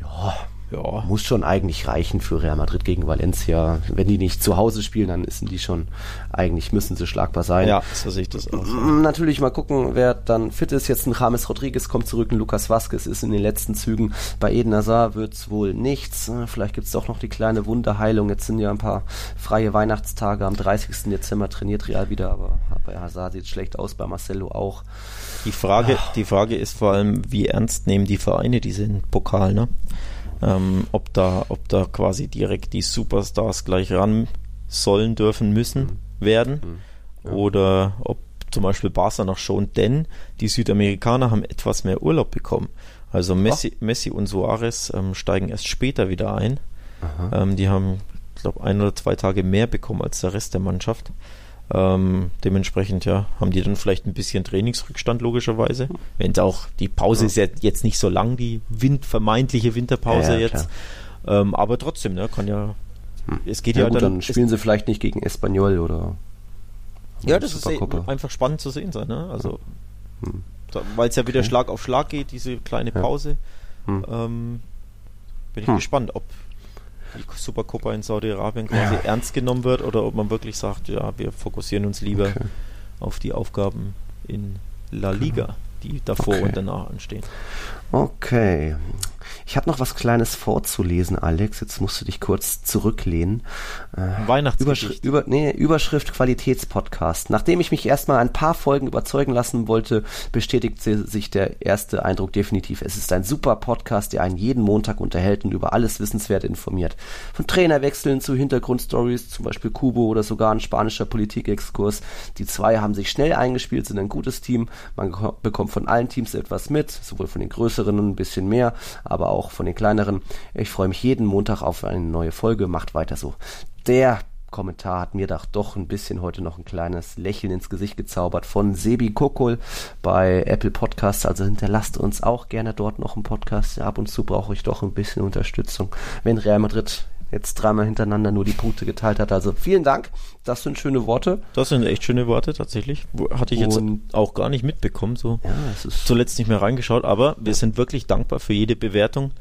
Ja, ja. muss schon eigentlich reichen für Real Madrid gegen Valencia. Wenn die nicht zu Hause spielen, dann sind die schon, eigentlich müssen sie schlagbar sein. Ja, so sehe ich das auch. Natürlich mal gucken, wer dann fit ist. Jetzt ein James Rodriguez kommt zurück, ein Lukas Vazquez ist in den letzten Zügen. Bei Eden Hazard wird's wohl nichts. Vielleicht gibt's doch noch die kleine Wunderheilung. Jetzt sind ja ein paar freie Weihnachtstage. Am 30. Dezember trainiert Real wieder, aber bei Hazard sieht schlecht aus, bei Marcelo auch. Die Frage, die Frage ist vor allem, wie ernst nehmen die Vereine diesen Pokal, ne? Ähm, ob, da, ob da quasi direkt die Superstars gleich ran sollen, dürfen, müssen mhm. werden mhm. Ja. oder ob zum Beispiel Barca noch schon, denn die Südamerikaner haben etwas mehr Urlaub bekommen. Also Messi, Messi und Suarez ähm, steigen erst später wieder ein. Ähm, die haben, ich glaube, ein oder zwei Tage mehr bekommen als der Rest der Mannschaft. Ähm, dementsprechend ja, haben die dann vielleicht ein bisschen Trainingsrückstand logischerweise. Wenn es auch die Pause ja. ist ja jetzt nicht so lang, die Wind, vermeintliche Winterpause ja, ja, jetzt. Ähm, aber trotzdem, ne, kann ja. Hm. Es geht ja, gut, dann, dann spielen sie vielleicht nicht gegen Espanyol oder. Ja, das ist einfach spannend zu sehen sein, ne? Also, hm. weil es ja wieder okay. Schlag auf Schlag geht, diese kleine Pause. Hm. Ähm, bin ich hm. gespannt, ob die Supercopa in Saudi-Arabien quasi ja. ernst genommen wird oder ob man wirklich sagt, ja, wir fokussieren uns lieber okay. auf die Aufgaben in La Liga, die davor okay. und danach anstehen. Okay. Ich habe noch was Kleines vorzulesen, Alex. Jetzt musst du dich kurz zurücklehnen. Äh, Weihnachtsgedicht. Überschrift, über, nee, Überschrift Qualitätspodcast. Nachdem ich mich erstmal ein paar Folgen überzeugen lassen wollte, bestätigt sich der erste Eindruck definitiv. Es ist ein super Podcast, der einen jeden Montag unterhält und über alles Wissenswert informiert. Von Trainerwechseln zu Hintergrundstories, zum Beispiel Kubo oder sogar ein spanischer Politikexkurs. Die zwei haben sich schnell eingespielt, sind ein gutes Team. Man bekommt von allen Teams etwas mit, sowohl von den größeren ein bisschen mehr, aber auch von den kleineren. Ich freue mich jeden Montag auf eine neue Folge. Macht weiter so. Der Kommentar hat mir doch ein bisschen heute noch ein kleines Lächeln ins Gesicht gezaubert von Sebi Kokol bei Apple Podcasts. Also hinterlasst uns auch gerne dort noch einen Podcast. Ab und zu brauche ich doch ein bisschen Unterstützung. Wenn Real Madrid jetzt dreimal hintereinander nur die Punkte geteilt hat. Also vielen Dank. Das sind schöne Worte. Das sind echt schöne Worte, tatsächlich. Hatte ich jetzt Und, auch gar nicht mitbekommen. So ja, es ist zuletzt nicht mehr reingeschaut, aber wir sind wirklich dankbar für jede Bewertung,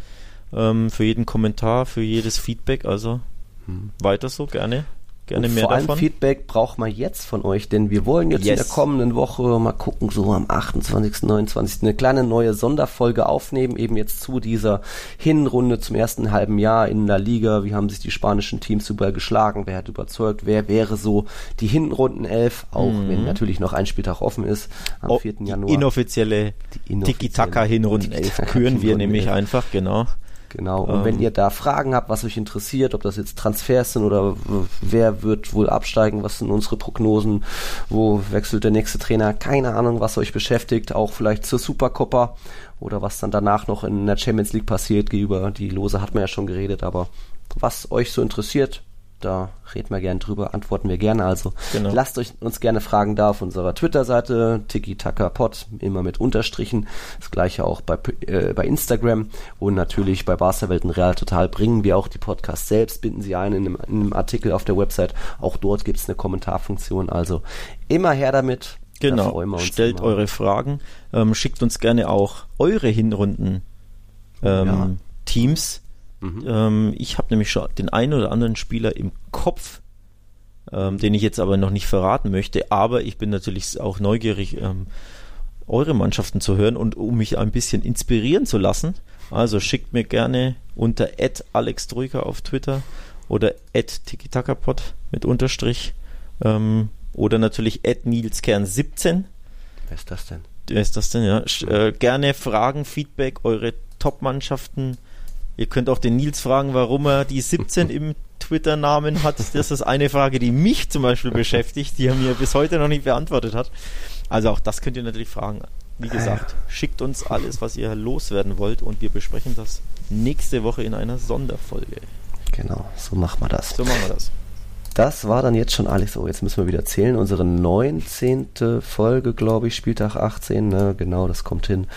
ähm, für jeden Kommentar, für jedes Feedback. Also hm. weiter so gerne. Gerne und mehr vor allem davon. Feedback braucht man jetzt von euch, denn wir wollen jetzt Yes. in der kommenden Woche mal gucken, so am 28., 29. eine kleine neue Sonderfolge aufnehmen, eben jetzt zu dieser Hinrunde zum ersten halben Jahr in der Liga. Wie haben sich die spanischen Teams überall geschlagen? Wer hat überzeugt? Wer wäre so die Hinrundenelf? Auch Mhm. wenn natürlich noch ein Spieltag offen ist am Oh, 4. die Januar. inoffizielle Die inoffizielle Tiki-Taka-Hinrunden-Elf Tiki-Taka küren wir nämlich einfach, genau. Genau. Und Ähm. wenn ihr da Fragen habt, was euch interessiert, ob das jetzt Transfers sind oder wer wird wohl absteigen, was sind unsere Prognosen, wo wechselt der nächste Trainer, keine Ahnung, was euch beschäftigt, auch vielleicht zur Supercoppa oder was dann danach noch in der Champions League passiert, über die Lose hat man ja schon geredet, aber was euch so interessiert, da reden wir gerne drüber, antworten wir gerne. Also Genau. lasst euch uns gerne Fragen da auf unserer Twitter-Seite, tiki-taka-pod, immer mit Unterstrichen. Das gleiche auch bei, äh, bei Instagram und natürlich bei Barca-Welt und Real Total bringen wir auch die Podcasts selbst, binden sie ein in einem, in einem Artikel auf der Website. Auch dort gibt es eine Kommentarfunktion. Also immer her damit. Da Genau. uns Stellt immer. eure Fragen. Ähm, schickt uns gerne auch eure Hinrunden ähm, Ja. Teams. Mhm. Ähm, ich habe nämlich schon den einen oder anderen Spieler im Kopf, ähm, den ich jetzt aber noch nicht verraten möchte. Aber ich bin natürlich auch neugierig, ähm, eure Mannschaften zu hören und um mich ein bisschen inspirieren zu lassen. Also schickt mir gerne unter @alextruika auf Twitter oder @tikitakapod mit Unterstrich ähm, oder natürlich @nilskern17 Wer ist das denn? Wer ist das denn, ja? Sch- Äh, gerne Fragen, Feedback, eure Top-Mannschaften. Ihr könnt auch den Nils fragen, warum er die 17 im Twitter-Namen hat. Das ist eine Frage, die mich zum Beispiel beschäftigt, die er mir bis heute noch nicht beantwortet hat. Also auch das könnt ihr natürlich fragen. Wie gesagt, schickt uns alles, was ihr loswerden wollt und wir besprechen das nächste Woche in einer Sonderfolge. Genau, so machen wir das. So machen wir das. Das war dann jetzt schon alles. So, jetzt müssen wir wieder zählen. Unsere 19. Folge, glaube ich, Spieltag 18. Ne? Genau, das kommt hin.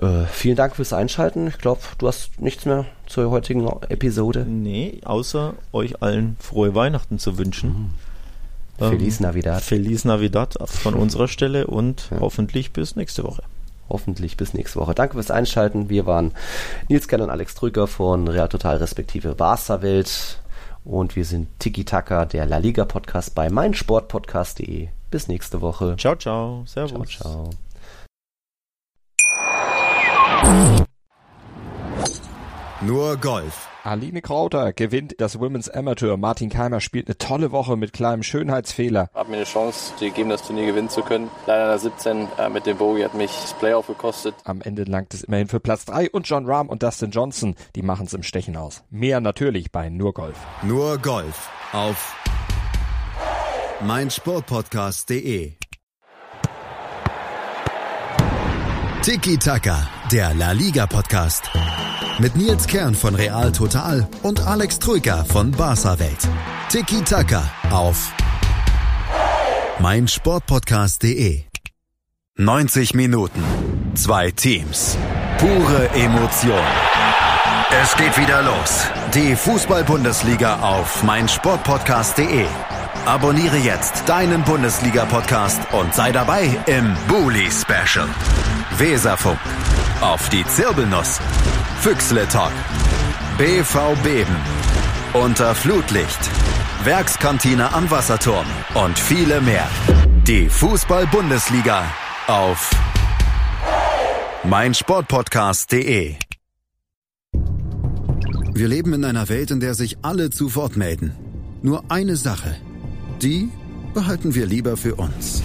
Äh, vielen Dank fürs Einschalten. Ich glaube, du hast nichts mehr zur heutigen Episode. Nee, außer euch allen frohe Weihnachten zu wünschen. Ähm, Feliz Navidad. Feliz Navidad von unserer Stelle und hoffentlich bis nächste Woche. Hoffentlich bis nächste Woche. Danke fürs Einschalten. Wir waren Nils Kern und Alex Trüger von Real Total respektive Barca Welt. Und wir sind Tiki Taka, der La Liga Podcast bei meinsportpodcast.de. Bis nächste Woche. Ciao, ciao. Servus. Ciao, ciao. Nur Golf Aline Krauter gewinnt das Women's Amateur. Martin Keimer spielt eine tolle Woche mit kleinem Schönheitsfehler. Hab mir eine Chance gegeben, das Turnier gewinnen zu können. Leider in der 17 äh, mit dem Bogie hat mich das Playoff gekostet. Am Ende langt es immerhin für Platz 3 und John Rahm und Dustin Johnson, die machen es im Stechen aus. Mehr natürlich bei Nur Golf. Nur Golf auf meinsportpodcast.de. Tiki Taka, der La Liga Podcast. Mit Nils Kern von Real Total und Alex Troika von Barca Welt. Tiki Taka auf meinsportpodcast.de. 90 Minuten, zwei Teams, pure Emotion. Es geht wieder los. Die Fußball-Bundesliga auf meinsportpodcast.de. Abonniere jetzt deinen Bundesliga-Podcast und sei dabei im Bully Special. Weserfunk. Auf die Zirbelnuss. Füchsle Talk. BV Beben. Unter Flutlicht. Werkskantine am Wasserturm. Und viele mehr. Die Fußball-Bundesliga auf meinsportpodcast.de. Wir leben in einer Welt, in der sich alle zu Wort melden. Nur eine Sache. Die behalten wir lieber für uns.